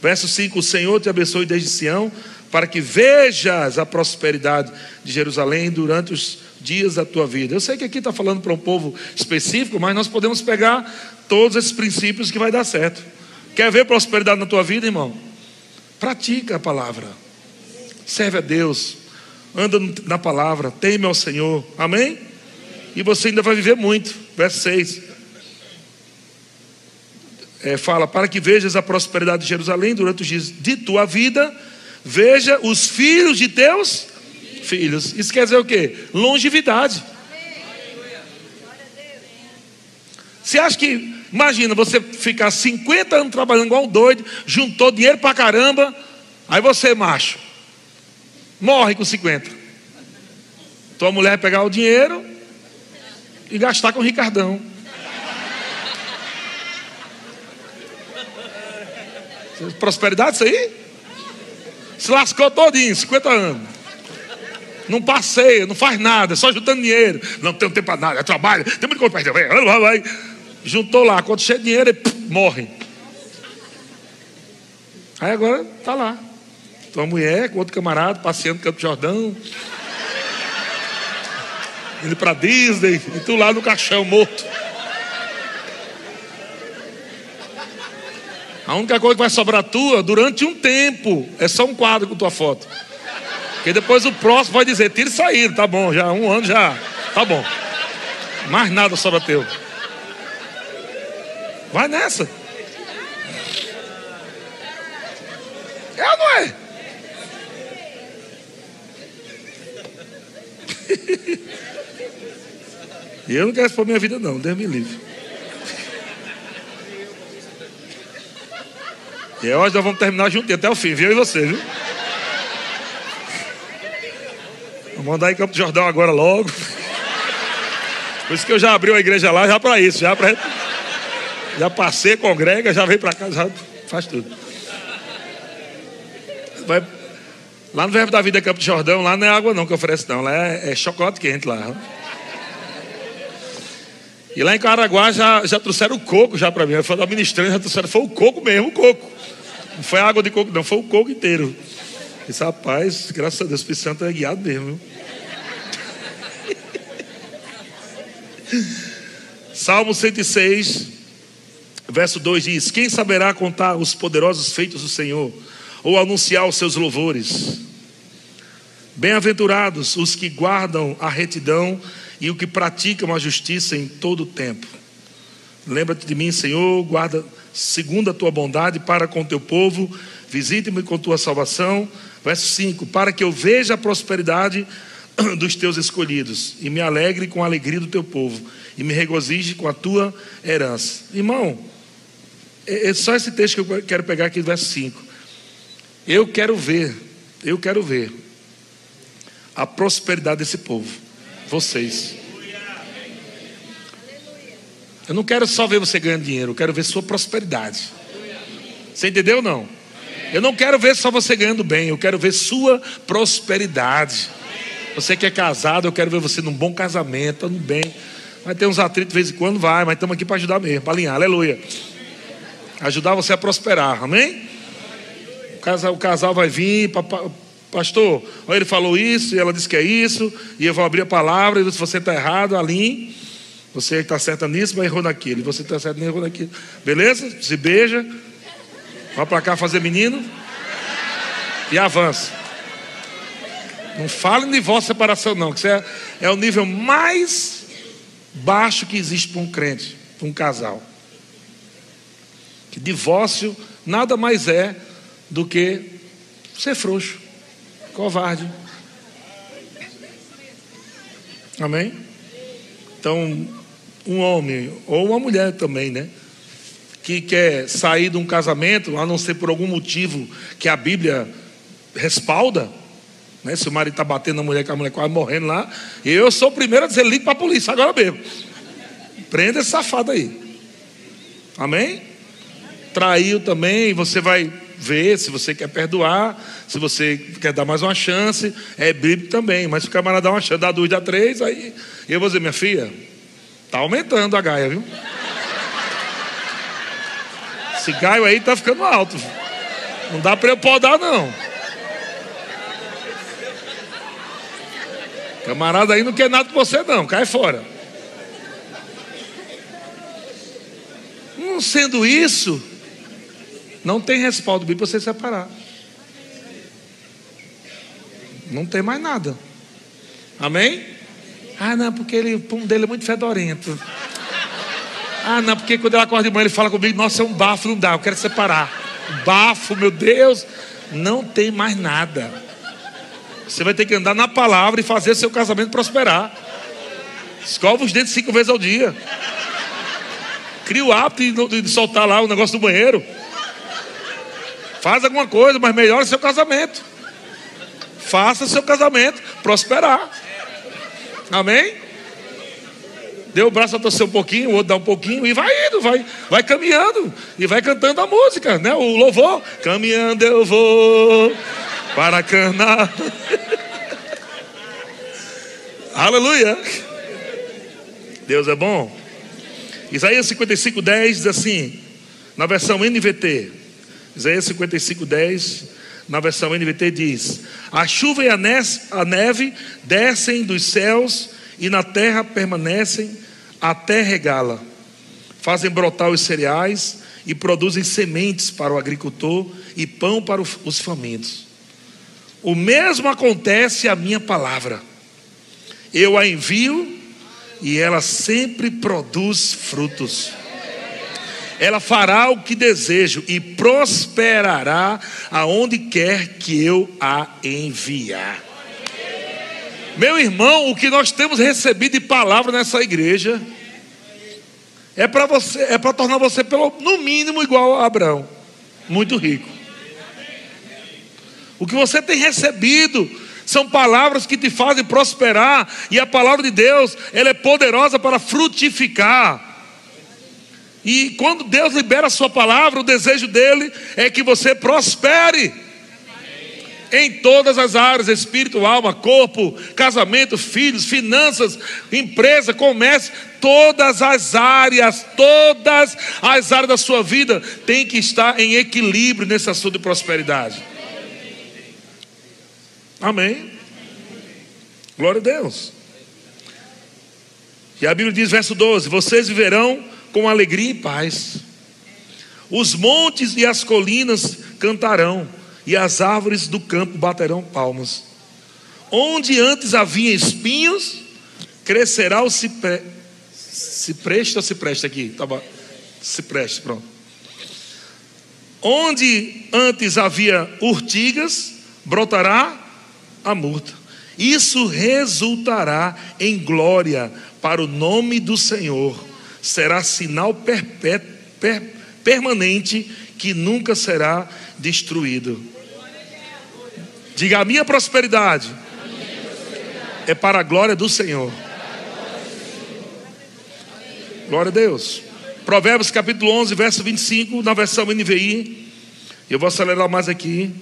Verso 5: O Senhor te abençoe desde Sião para que vejas a prosperidade de Jerusalém durante os dias da tua vida. Eu sei que aqui está falando para um povo específico, mas nós podemos pegar todos esses princípios que vai dar certo. Quer ver prosperidade na tua vida, irmão? Pratica a palavra, serve a Deus, anda na palavra, teme ao Senhor, amém? E você ainda vai viver muito. Verso 6. É, fala: Para que vejas a prosperidade de Jerusalém durante os dias de tua vida Veja os filhos de teus filhos. Isso quer dizer o quê? Longevidade. Você acha que, imagina, você ficar 50 anos trabalhando igual um doido, juntou dinheiro pra caramba, aí você, macho, morre com 50. Tua mulher pegar o dinheiro e gastar com o Ricardão. Prosperidade isso aí? Se lascou todinho, 50 anos. Não passeia, não faz nada, só juntando dinheiro. Não tem tempo para nada, é trabalho, tem muito coisa para perder. Juntou lá, quando chega dinheiro, ele morre. Aí agora tá lá. Tua mulher com outro camarada, passeando no Campo Jordão. Indo para Disney, e tu lá no caixão morto. A única coisa que vai sobrar tua durante um tempo é só um quadro com tua foto. Porque depois o próximo vai dizer: tira isso aí, tá bom, já um ano já, tá bom. Mais nada sobra teu. Vai nessa. É ou não é? e eu não quero expor minha vida, não, Deus me livre. E hoje nós vamos terminar junto até o fim, viu? E você, viu? Vamos mandar em Campo de Jordão agora logo. Por isso que eu já abri a igreja lá, já para isso, já para. Já passei, congrega, já veio para cá, já faz tudo. Vai, lá no Verbo da Vida Campo de Jordão, lá não é água não que oferece, não. Lá é, é chocolate quente lá. E lá em Caraguá já, já trouxeram o coco já para mim. Eu falei da ministrante, já trouxeram, foi o coco mesmo, o coco. Não foi água de coco, não, foi o coco inteiro. Esse rapaz, graças a Deus, o Espírito Santo é guiado mesmo. Salmo 106, verso 2 diz: Quem saberá contar os poderosos feitos do Senhor, ou anunciar os seus louvores? Bem-aventurados os que guardam a retidão e os que praticam a justiça em todo o tempo. Lembra-te de mim, Senhor, guarda segundo a tua bondade para com o teu povo, visite-me com tua salvação. Verso 5: Para que eu veja a prosperidade dos teus escolhidos e me alegre com a alegria do teu povo e me regozije com a tua herança. Irmão, é, é só esse texto que eu quero pegar aqui, verso 5. Eu quero ver, eu quero ver a prosperidade desse povo, vocês. Eu não quero só ver você ganhando dinheiro, eu quero ver sua prosperidade. Você entendeu ou não? Eu não quero ver só você ganhando bem, eu quero ver sua prosperidade. Você que é casado, eu quero ver você num bom casamento, no bem. Vai ter uns atritos de vez em quando, vai, mas estamos aqui para ajudar mesmo, para alinhar, aleluia. Ajudar você a prosperar, amém? O casal, o casal vai vir, pastor, ele falou isso, e ela disse que é isso, e eu vou abrir a palavra, e se você está errado, alinhe. Você está certa nisso, mas errou naquilo. Você está certo nisso, errou naquilo. Beleza? Se beija. Vai para cá fazer menino. E avança. Não fale em divórcio separação, não, que isso é, é o nível mais baixo que existe para um crente, para um casal. Que divórcio nada mais é do que ser frouxo, covarde. Amém? Então, um homem, ou uma mulher também, né? Que quer sair de um casamento, a não ser por algum motivo que a Bíblia respalda, né? Se o marido está batendo na mulher, que a mulher quase morrendo lá, eu sou o primeiro a dizer: ligue para a polícia agora mesmo. Prenda esse safado aí. Amém? Traiu também, você vai ver se você quer perdoar, se você quer dar mais uma chance, é bíblico também. Mas se o camarada dá uma chance, dá duas, dá três, aí eu vou dizer, minha filha, tá aumentando a gaia, viu? Esse gaio aí tá ficando alto. Não dá para eu podar, não. Camarada aí não quer nada com você, não, cai fora. Não sendo isso, não tem respaldo para você separar. Não tem mais nada. Amém? Ah, não, porque ele, o pum dele é muito fedorento. Ah, não, porque quando ela acorda de manhã ele fala comigo, nossa, é um bafo, não dá, eu quero separar. Bafo, meu Deus, não tem mais nada. Você vai ter que andar na palavra e fazer seu casamento prosperar. Escova os dentes cinco vezes ao dia. Cria o hábito de, soltar lá o negócio do banheiro. Faz alguma coisa, mas melhore seu casamento. Faça seu casamento prosperar. Amém? Dê o braço a torcer um pouquinho, o outro dá um pouquinho e vai indo, vai, vai caminhando e vai cantando a música, né? O louvor. Caminhando eu vou para Cana. Aleluia. Deus é bom. Isaías 55, 10 diz assim, na versão NVT. Isaías 55, 10, na versão NVT diz: A chuva e a neve descem dos céus e na terra permanecem até regá-la. Fazem brotar os cereais e produzem sementes para o agricultor e pão para os famintos. O mesmo acontece à minha palavra. Eu a envio e ela sempre produz frutos. Ela fará o que desejo e prosperará aonde quer que eu a enviar. Meu irmão, o que nós temos recebido de palavra nessa igreja é para você, é para tornar você pelo no mínimo igual a Abraão, muito rico. O que você tem recebido são palavras que te fazem prosperar, e a palavra de Deus, ela é poderosa para frutificar. E quando Deus libera a sua palavra, o desejo dele é que você prospere em todas as áreas: espírito, alma, corpo, casamento, filhos, finanças, empresa, comércio, todas as áreas, todas as áreas da sua vida tem que estar em equilíbrio nesse assunto de prosperidade. Amém. Glória a Deus. E a Bíblia diz, verso 12: Vocês viverão com alegria e paz. Os montes e as colinas cantarão, e as árvores do campo baterão palmas. Onde antes havia espinhos, crescerá o cipre... cipreste ou cipreste aqui? Tá bom. Cipreste, pronto. Onde antes havia urtigas, brotará a murta. Isso resultará em glória para o nome do Senhor. Será sinal perpétuo, per, permanente que nunca será destruído. Diga: a minha prosperidade é para a glória do Senhor. Glória a Deus. Provérbios capítulo 11, verso 25, na versão NVI. Eu vou acelerar mais aqui.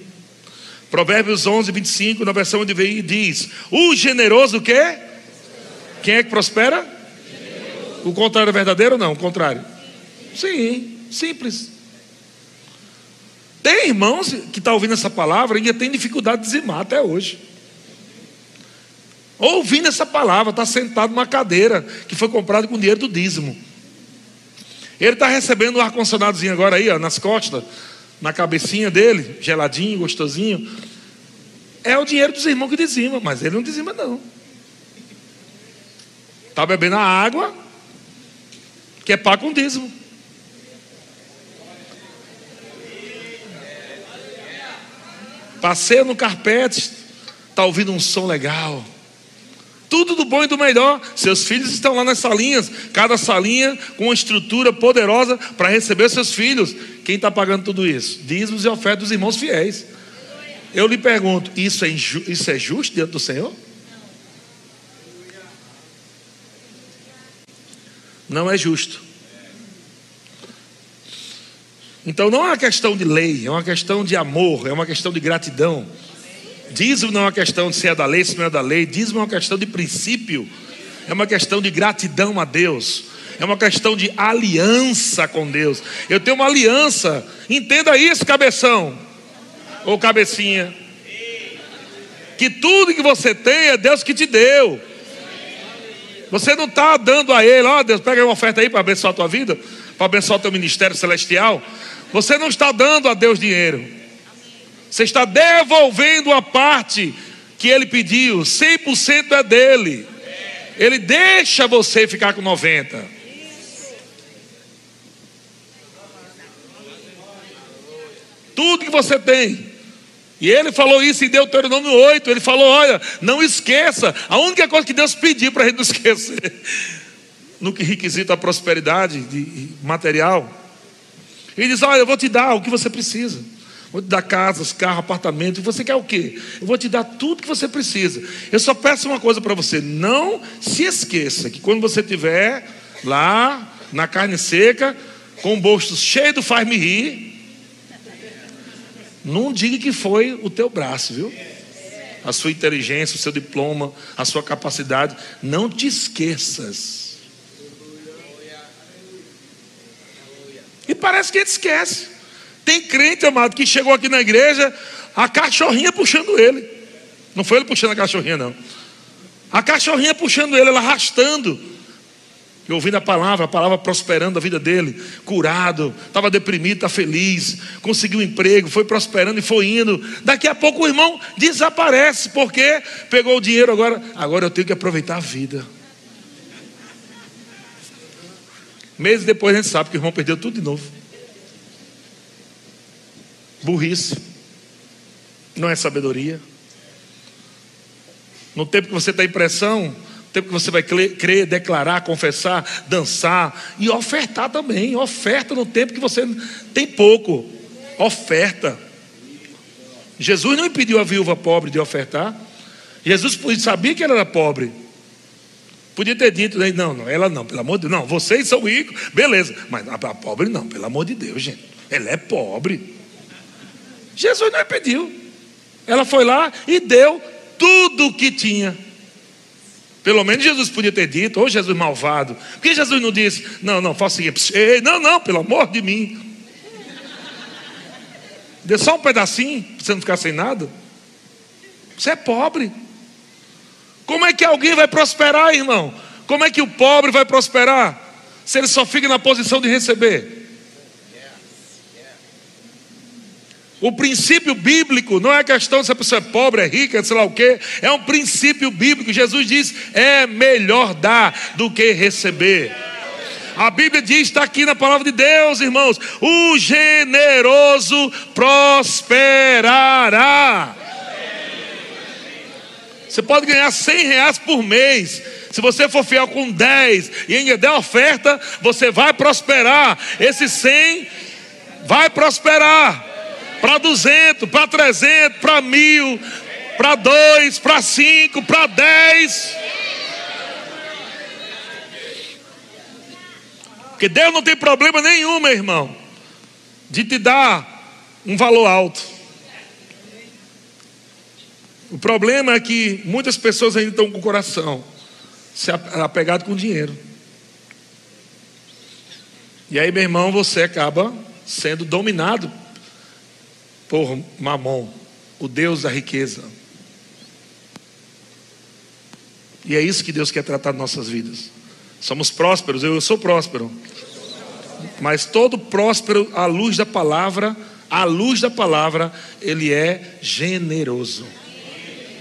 Provérbios 11, 25, na versão de VI, diz: O generoso quê? Quem é que prospera? O contrário é verdadeiro ou não? O contrário. Sim, simples. Tem irmãos que estão tá ouvindo essa palavra e ainda tem dificuldade de dizimar até hoje. Ouvindo essa palavra, está sentado numa cadeira que foi comprada com dinheiro do dízimo. Ele está recebendo um ar-condicionadozinho agora aí, ó, nas costas na cabecinha dele, geladinho, gostosinho. É o dinheiro dos irmãos que dizima, mas ele não dizima, não. Está bebendo a água que é pago com dízimo. Passeia no carpete, está ouvindo um som legal. Tudo do bom e do melhor. Seus filhos estão lá nas salinhas, cada salinha com uma estrutura poderosa para receber seus filhos. Quem está pagando tudo isso? Dízimos e ofertas dos irmãos fiéis. Eu lhe pergunto: isso é, isso é justo diante do Senhor? Não é justo. Então não é uma questão de lei, é uma questão de amor, é uma questão de gratidão. Dízimo não é uma questão de se é da lei, se não é da lei. Dízimo é uma questão de princípio. É uma questão de gratidão a Deus. É uma questão de aliança com Deus. Eu tenho uma aliança. Entenda isso, cabeção. Ou cabecinha. Que tudo que você tem é Deus que te deu. Você não está dando a Ele, ó oh, Deus, pega uma oferta aí para abençoar a tua vida, para abençoar o teu ministério celestial. Você não está dando a Deus dinheiro. Você está devolvendo a parte que ele pediu, 100% é dele. Ele deixa você ficar com 90. Tudo que você tem. E ele falou isso em Deuteronômio 8. Ele falou: Olha, não esqueça. A única coisa que Deus pediu para a gente não esquecer, no que requisita a prosperidade material, ele diz: Olha, eu vou te dar o que você precisa. Vou te dar casas, carro, apartamento. Você quer o quê? Eu vou te dar tudo que você precisa. Eu só peço uma coisa para você: não se esqueça que quando você estiver lá na carne seca, com o bolso cheio do faz-me rir, não diga que foi o teu braço, viu? A sua inteligência, o seu diploma, a sua capacidade. Não te esqueças. E parece que a gente esquece. Tem crente, amado, que chegou aqui na igreja, a cachorrinha puxando ele. Não foi ele puxando a cachorrinha, não. A cachorrinha puxando ele, ela arrastando. E ouvindo a palavra, a palavra prosperando a vida dele, curado, estava deprimido, está feliz, conseguiu um emprego, foi prosperando e foi indo. Daqui a pouco o irmão desaparece, porque pegou o dinheiro agora. Agora eu tenho que aproveitar a vida. Meses depois a gente sabe que o irmão perdeu tudo de novo burrice, não é sabedoria. No tempo que você está em pressão, no tempo que você vai crer, declarar, confessar, dançar e ofertar também. Oferta no tempo que você tem pouco. Oferta. Jesus não impediu a viúva pobre de ofertar. Jesus sabia que ela era pobre. Podia ter dito, né? não, não, ela não, pelo amor de Deus. Não, vocês são ricos, beleza. Mas a pobre não, pelo amor de Deus, gente. Ela é pobre. Jesus não pediu. Ela foi lá e deu tudo o que tinha. Pelo menos Jesus podia ter dito, ou oh, Jesus malvado. Por que Jesus não disse, não, não, faça o seguinte, não, não, pelo amor de mim. Dê só um pedacinho, para você não ficar sem nada. Você é pobre. Como é que alguém vai prosperar, irmão? Como é que o pobre vai prosperar? Se ele só fica na posição de receber. O princípio bíblico não é questão se a pessoa é pobre, é rica, sei lá o quê. É um princípio bíblico. Jesus diz: é melhor dar do que receber. A Bíblia diz, está aqui na palavra de Deus, irmãos: o generoso prosperará. Você pode ganhar 100 reais por mês. Se você for fiel com 10 e ainda der oferta, você vai prosperar. Esse 100 vai prosperar para 200, para 300, para mil, para dois, para cinco, para dez. Porque Deus não tem problema nenhum, meu irmão, de te dar um valor alto. O problema é que muitas pessoas ainda estão com o coração se apegado com dinheiro. E aí, meu irmão, você acaba sendo dominado por Mamon, o Deus da riqueza. E é isso que Deus quer tratar de nossas vidas. Somos prósperos, eu, sou próspero. Mas todo próspero, à luz da palavra, à luz da palavra, ele é generoso.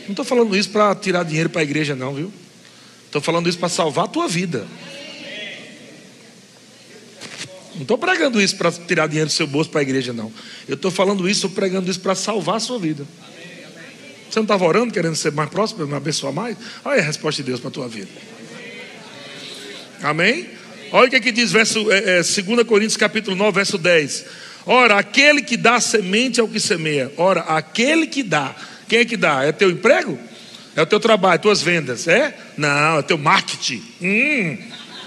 Não estou falando isso para tirar dinheiro para a igreja, não, viu? Estou falando isso para salvar a tua vida. Não estou pregando isso para tirar dinheiro do seu bolso para a igreja, não. Eu estou falando isso, pregando isso para salvar a sua vida. Você não estava orando, querendo ser mais próximo, me abençoar mais? Olha a resposta de Deus para a tua vida. Amém? Olha o que, é que diz verso, é, é, 2 Coríntios capítulo 9, verso 10. Ora, aquele que dá semente é o que semeia. Ora, aquele que dá. Quem é que dá? É teu emprego? É o teu trabalho, tuas vendas? É? Não, é teu marketing. Hum,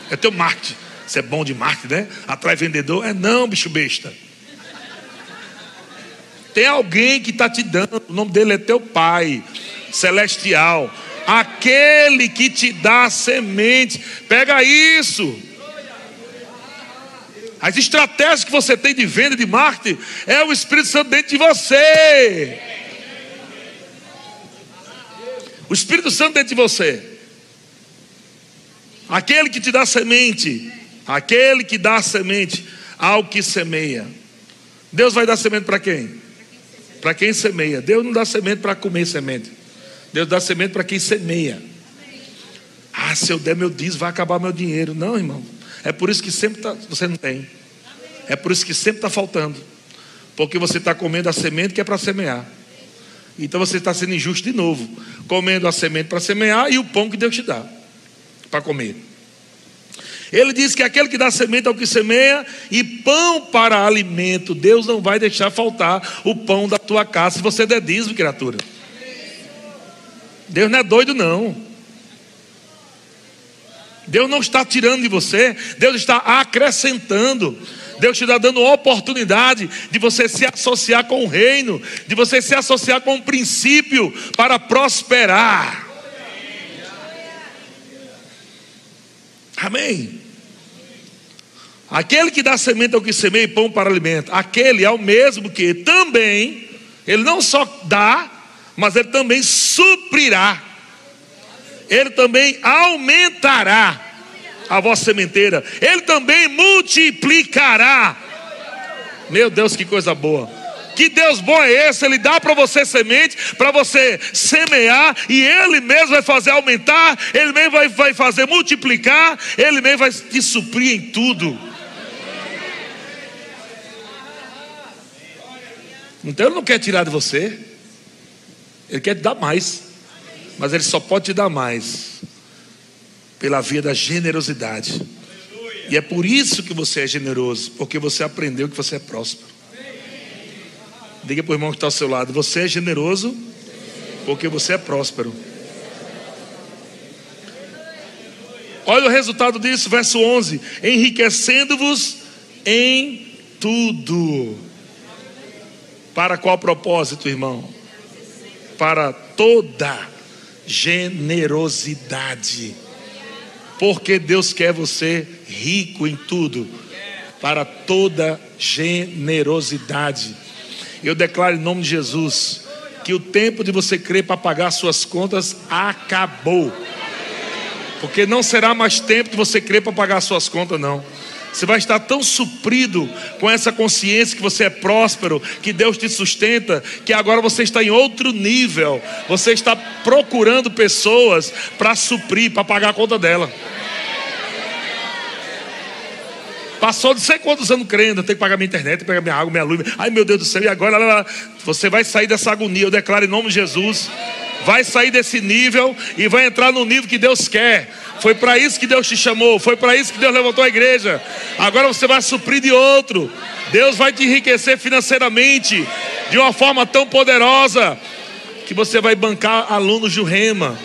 é teu marketing. Você é bom de marketing, né? Atrai vendedor? É não, bicho besta. Tem alguém que está te dando, o nome dele é teu pai celestial. Aquele que te dá semente. Pega isso. As estratégias que você tem de venda, de marketing, é o Espírito Santo dentro de você. O Espírito Santo dentro de você. Aquele que te dá semente. Aquele que dá semente ao que semeia. Deus vai dar semente para quem? Para quem semeia. Deus não dá semente para comer semente. Deus dá semente para quem semeia. Ah, se eu der meu dízimo, vai acabar meu dinheiro. Não, irmão. É por isso que sempre tá, você não tem. É por isso que sempre está faltando. Porque você está comendo a semente que é para semear. Então você está sendo injusto de novo. Comendo a semente para semear e o pão que Deus te dá para comer. Ele diz que aquele que dá semente é o que semeia e pão para alimento. Deus não vai deixar faltar o pão da tua casa se você der dízimo, criatura. Deus não é doido, não. Deus não está tirando de você, Deus está acrescentando. Deus te está dando oportunidade de você se associar com o reino, de você se associar com o princípio para prosperar. Amém. Aquele que dá semente ao que semeia e pão para alimento, aquele é o mesmo que também, ele não só dá, mas ele também suprirá ele também aumentará a vossa sementeira, ele também multiplicará. Meu Deus, que coisa boa. Que Deus bom é esse? Ele dá para você semente, para você semear, e Ele mesmo vai fazer aumentar, Ele mesmo vai, vai fazer multiplicar, Ele mesmo vai te suprir em tudo. Então Ele não quer tirar de você, Ele quer te dar mais. Mas Ele só pode te dar mais pela via da generosidade. E é por isso que você é generoso, porque você aprendeu que você é próspero. Diga para o irmão que está ao seu lado: você é generoso porque você é próspero. Olha o resultado disso, verso 11: enriquecendo-vos em tudo. Para qual propósito, irmão? Para toda generosidade. Porque Deus quer você rico em tudo, para toda generosidade. Eu declaro em nome de Jesus que o tempo de você crer para pagar suas contas acabou. Porque não será mais tempo de você crer para pagar suas contas, não. Você vai estar tão suprido com essa consciência que você é próspero, que Deus te sustenta, que agora você está em outro nível. Você está procurando pessoas para suprir, para pagar a conta dela. Passou de sei quantos anos crendo, tem que pagar minha internet, tem que pagar minha água, minha luz. Ai meu Deus do céu, e agora você vai sair dessa agonia. Eu declaro em nome de Jesus. Vai sair desse nível e vai entrar no nível que Deus quer. Foi para isso que Deus te chamou, foi para isso que Deus levantou a igreja. Agora você vai suprir de outro. Deus vai te enriquecer financeiramente de uma forma tão poderosa que você vai bancar alunos de Rema.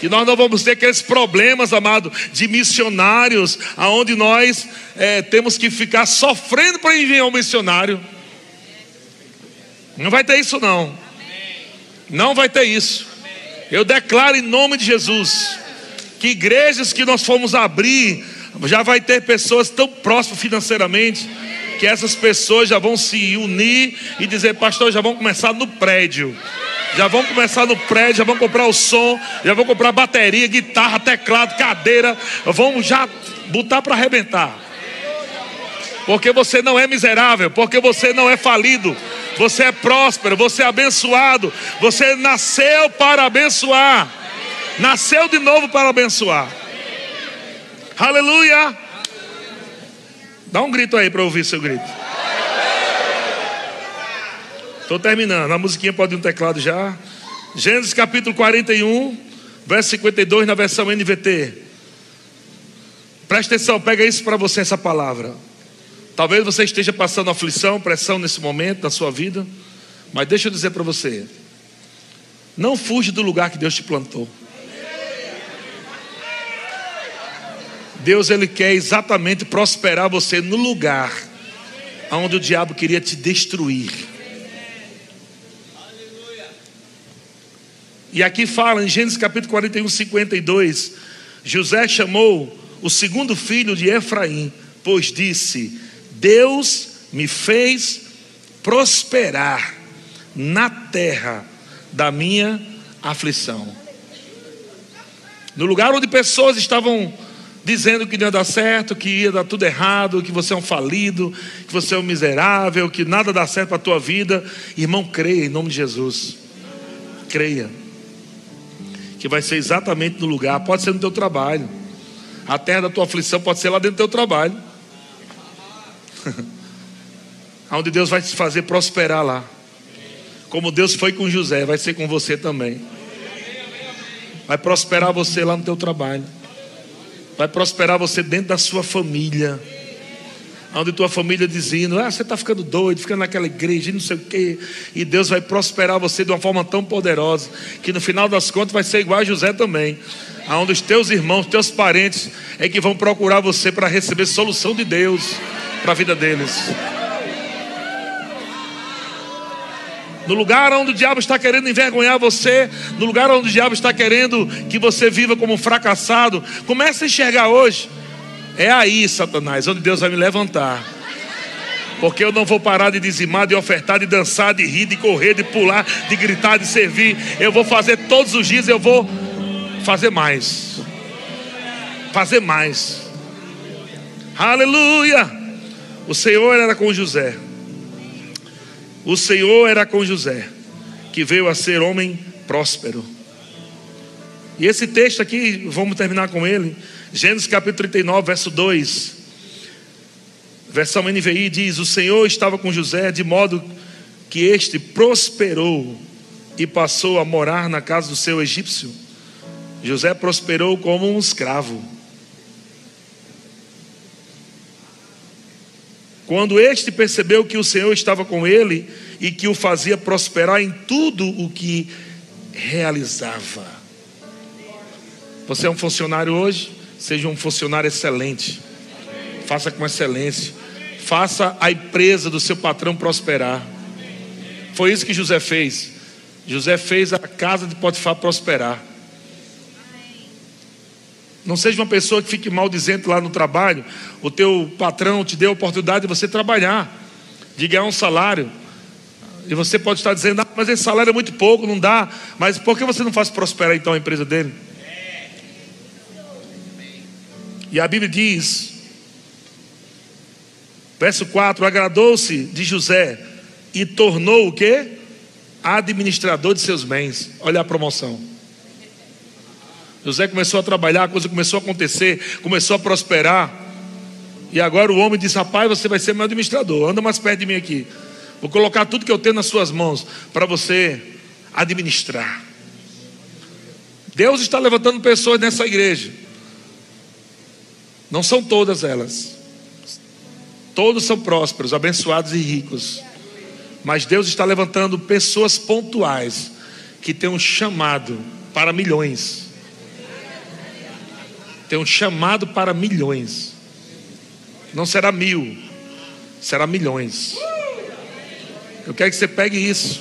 Que nós não vamos ter aqueles problemas, amado, de missionários, aonde nós é, temos que ficar sofrendo para enviar um missionário. Não vai ter isso, não. Não vai ter isso. Eu declaro em nome de Jesus que igrejas que nós fomos abrir já vai ter pessoas tão próximas financeiramente que essas pessoas já vão se unir e dizer, pastor, já vão começar no prédio. Já vão começar no prédio, já vão comprar o som, já vão comprar bateria, guitarra, teclado, cadeira, vamos já botar para arrebentar. Porque você não é miserável, porque você não é falido, Você é próspero, você é abençoado. Você nasceu para abençoar. Nasceu de novo para abençoar. Aleluia. Dá um grito aí para ouvir seu grito. Estou terminando. A musiquinha pode ir no teclado já. Gênesis capítulo 41, verso 52 na versão NVT. Presta atenção, pega isso para você essa palavra. Talvez você esteja passando aflição, pressão nesse momento da sua vida, mas deixa eu dizer para você: não fuja do lugar que Deus te plantou. Deus ele quer exatamente prosperar você no lugar onde o diabo queria te destruir. E aqui fala em Gênesis capítulo 41, 52, José chamou o segundo filho de Efraim, pois disse: Deus me fez prosperar na terra da minha aflição. No lugar onde pessoas estavam dizendo que não ia dar certo, que ia dar tudo errado, que você é um falido, que você é um miserável, que nada dá certo para a tua vida. Irmão, creia em nome de Jesus. Creia. Que vai ser exatamente no lugar, pode ser no teu trabalho. A terra da tua aflição pode ser lá dentro do teu trabalho. Onde Deus vai te fazer prosperar lá. Como Deus foi com José, vai ser com você também. Vai prosperar você lá no teu trabalho. Vai prosperar você dentro da sua família. Onde tua família dizendo, ah, você está ficando doido, ficando naquela igreja, não sei o quê. E Deus vai prosperar você de uma forma tão poderosa, que no final das contas vai ser igual a José também. Onde os teus irmãos, teus parentes, é que vão procurar você para receber solução de Deus para a vida deles. no lugar onde o diabo está querendo envergonhar você, no lugar onde o diabo está querendo que você viva como um fracassado, comece a enxergar hoje. É aí, Satanás, onde Deus vai me levantar. Porque eu não vou parar de dizimar, de ofertar, de dançar, de rir, de correr, de pular, de gritar, de servir. Eu vou fazer todos os dias, eu vou fazer mais. Fazer mais. Aleluia! O Senhor era com José. O Senhor era com José, que veio a ser homem próspero. E esse texto aqui, vamos terminar com ele. Gênesis capítulo 39, verso 2. Versão NVI diz: O Senhor estava com José, de modo que este prosperou e passou a morar na casa do seu egípcio. José prosperou como um escravo. Quando este percebeu que o Senhor estava com ele e que o fazia prosperar em tudo o que realizava. Você é um funcionário hoje? Seja um funcionário excelente. Faça com excelência. Faça a empresa do seu patrão prosperar. Foi isso que José fez. José fez a casa de Potifar prosperar. Não seja uma pessoa que fique maldizendo lá no trabalho. O teu patrão te deu a oportunidade de você trabalhar, de ganhar um salário. E você pode estar dizendo, ah, mas esse salário é muito pouco, não dá. Mas por que você não faz prosperar então a empresa dele? E a Bíblia diz, verso 4: agradou-se de José e tornou o que? Administrador de seus bens. Olha a promoção. José começou a trabalhar, a coisa começou a acontecer, começou a prosperar. E agora o homem disse: Rapaz, você vai ser meu administrador, anda mais perto de mim aqui. Vou colocar tudo que eu tenho nas suas mãos para você administrar. Deus está levantando pessoas nessa igreja. Não são todas elas. Todos são prósperos, abençoados e ricos. Mas Deus está levantando pessoas pontuais que têm um chamado para milhões tem um chamado para milhões. Não será mil, será milhões. Eu quero que você pegue isso.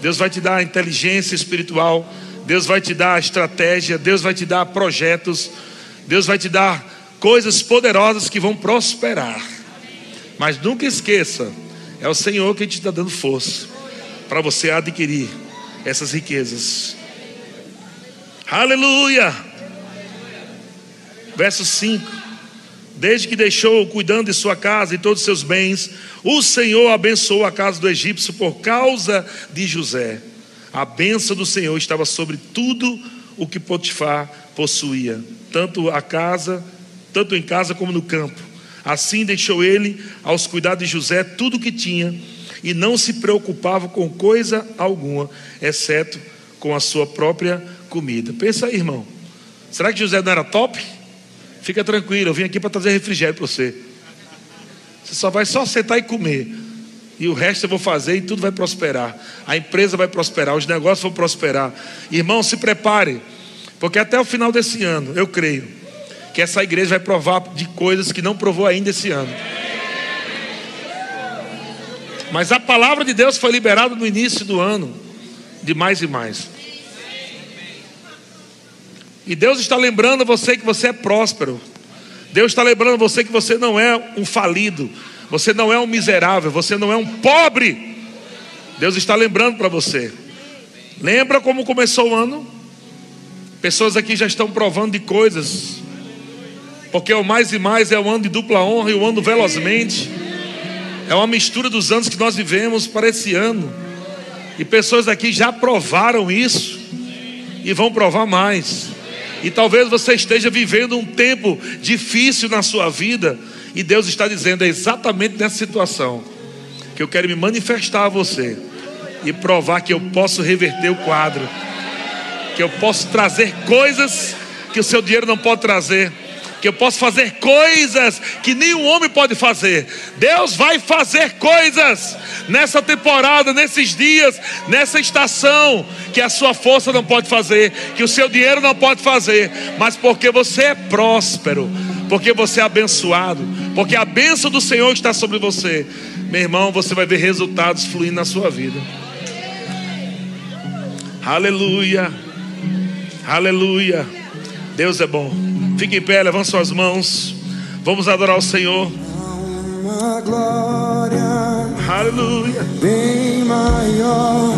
Deus vai te dar inteligência espiritual, Deus vai te dar estratégia, Deus vai te dar projetos, Deus vai te dar coisas poderosas que vão prosperar. Mas nunca esqueça, é o Senhor que te está dando força para você adquirir essas riquezas. Aleluia! Verso 5: desde que deixou cuidando de sua casa e todos os seus bens, o Senhor abençoou a casa do egípcio por causa de José. A bênção do Senhor estava sobre tudo o que Potifar possuía, tanto a casa, tanto em casa como no campo. Assim deixou ele aos cuidados de José tudo o que tinha e não se preocupava com coisa alguma, exceto com a sua própria comida. Pensa aí, irmão. Será que José não era top? Fica tranquilo, eu vim aqui para trazer refrigério para você. Você só vai só sentar e comer. E o resto eu vou fazer e tudo vai prosperar. A empresa vai prosperar, os negócios vão prosperar. Irmão, se prepare, porque até o final desse ano, eu creio, que essa igreja vai provar de coisas que não provou ainda esse ano. Mas a palavra de Deus foi liberada no início do ano, de mais e mais. E Deus está lembrando você que você é próspero. Deus está lembrando você que você não é um falido, você não é um miserável, você não é um pobre. Deus está lembrando para você. Lembra como começou o ano? Pessoas aqui já estão provando de coisas, porque o mais e mais é o ano de dupla honra e o ano velozmente. É uma mistura dos anos que nós vivemos para esse ano. E pessoas aqui já provaram isso e vão provar mais. E talvez você esteja vivendo um tempo difícil na sua vida, e Deus está dizendo é exatamente nessa situação que eu quero me manifestar a você e provar que eu posso reverter o quadro, que eu posso trazer coisas que o seu dinheiro não pode trazer que eu posso fazer coisas que nenhum homem pode fazer. Deus vai fazer coisas nessa temporada, nesses dias, nessa estação, que a sua força não pode fazer, que o seu dinheiro não pode fazer, mas porque você é próspero, porque você é abençoado, porque a bênção do Senhor está sobre você. Meu irmão, você vai ver resultados fluindo na sua vida. Aleluia. Aleluia. Deus é bom. Fique em pé, levante suas mãos. Vamos adorar o Senhor. Uma glória Aleluia. bem maior.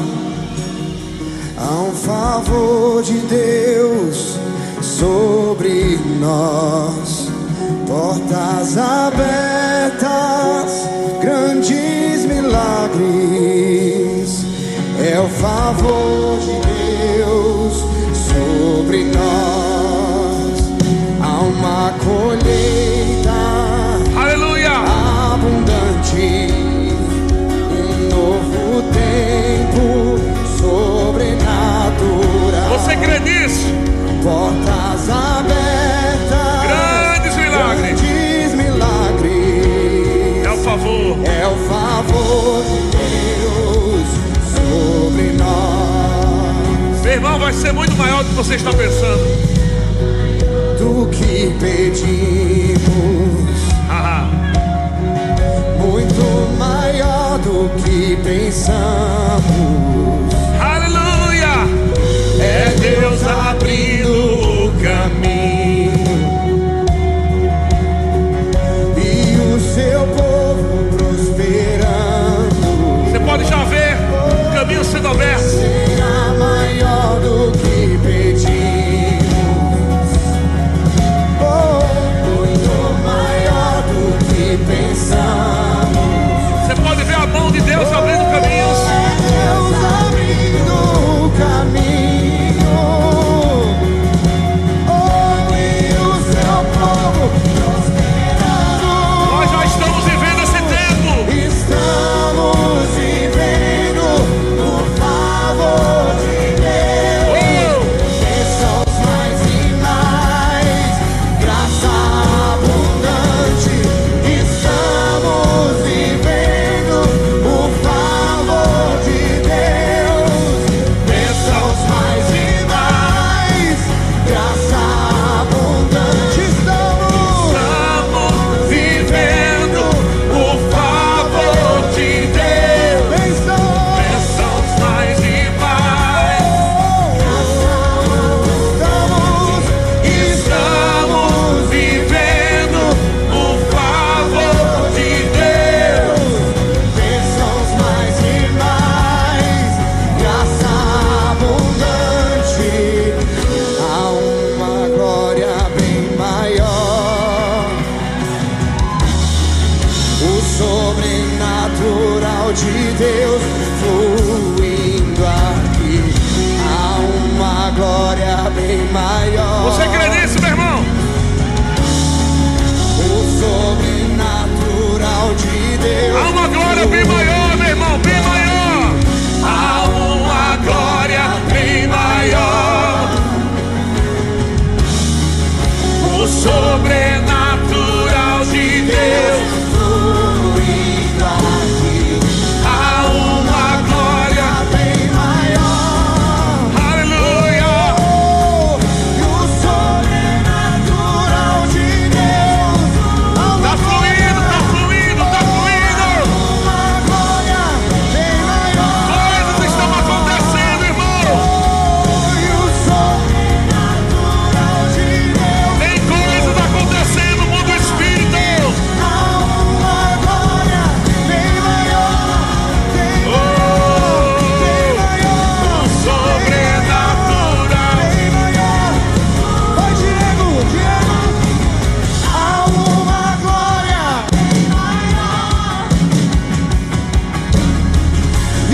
Há um favor de Deus sobre nós. Portas abertas, grandes milagres. É o favor de Deus colheita Aleluia. abundante, um novo tempo sobrenatural. Você crê nisso? Portas abertas, Grandes milagres. grandes milagres. É o favor. É o favor de Deus sobre nós. Meu irmão, vai ser muito maior do que você está pensando. Do que pedimos, muito maior do que pensamos. Aleluia. É Deus abrindo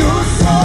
your soul.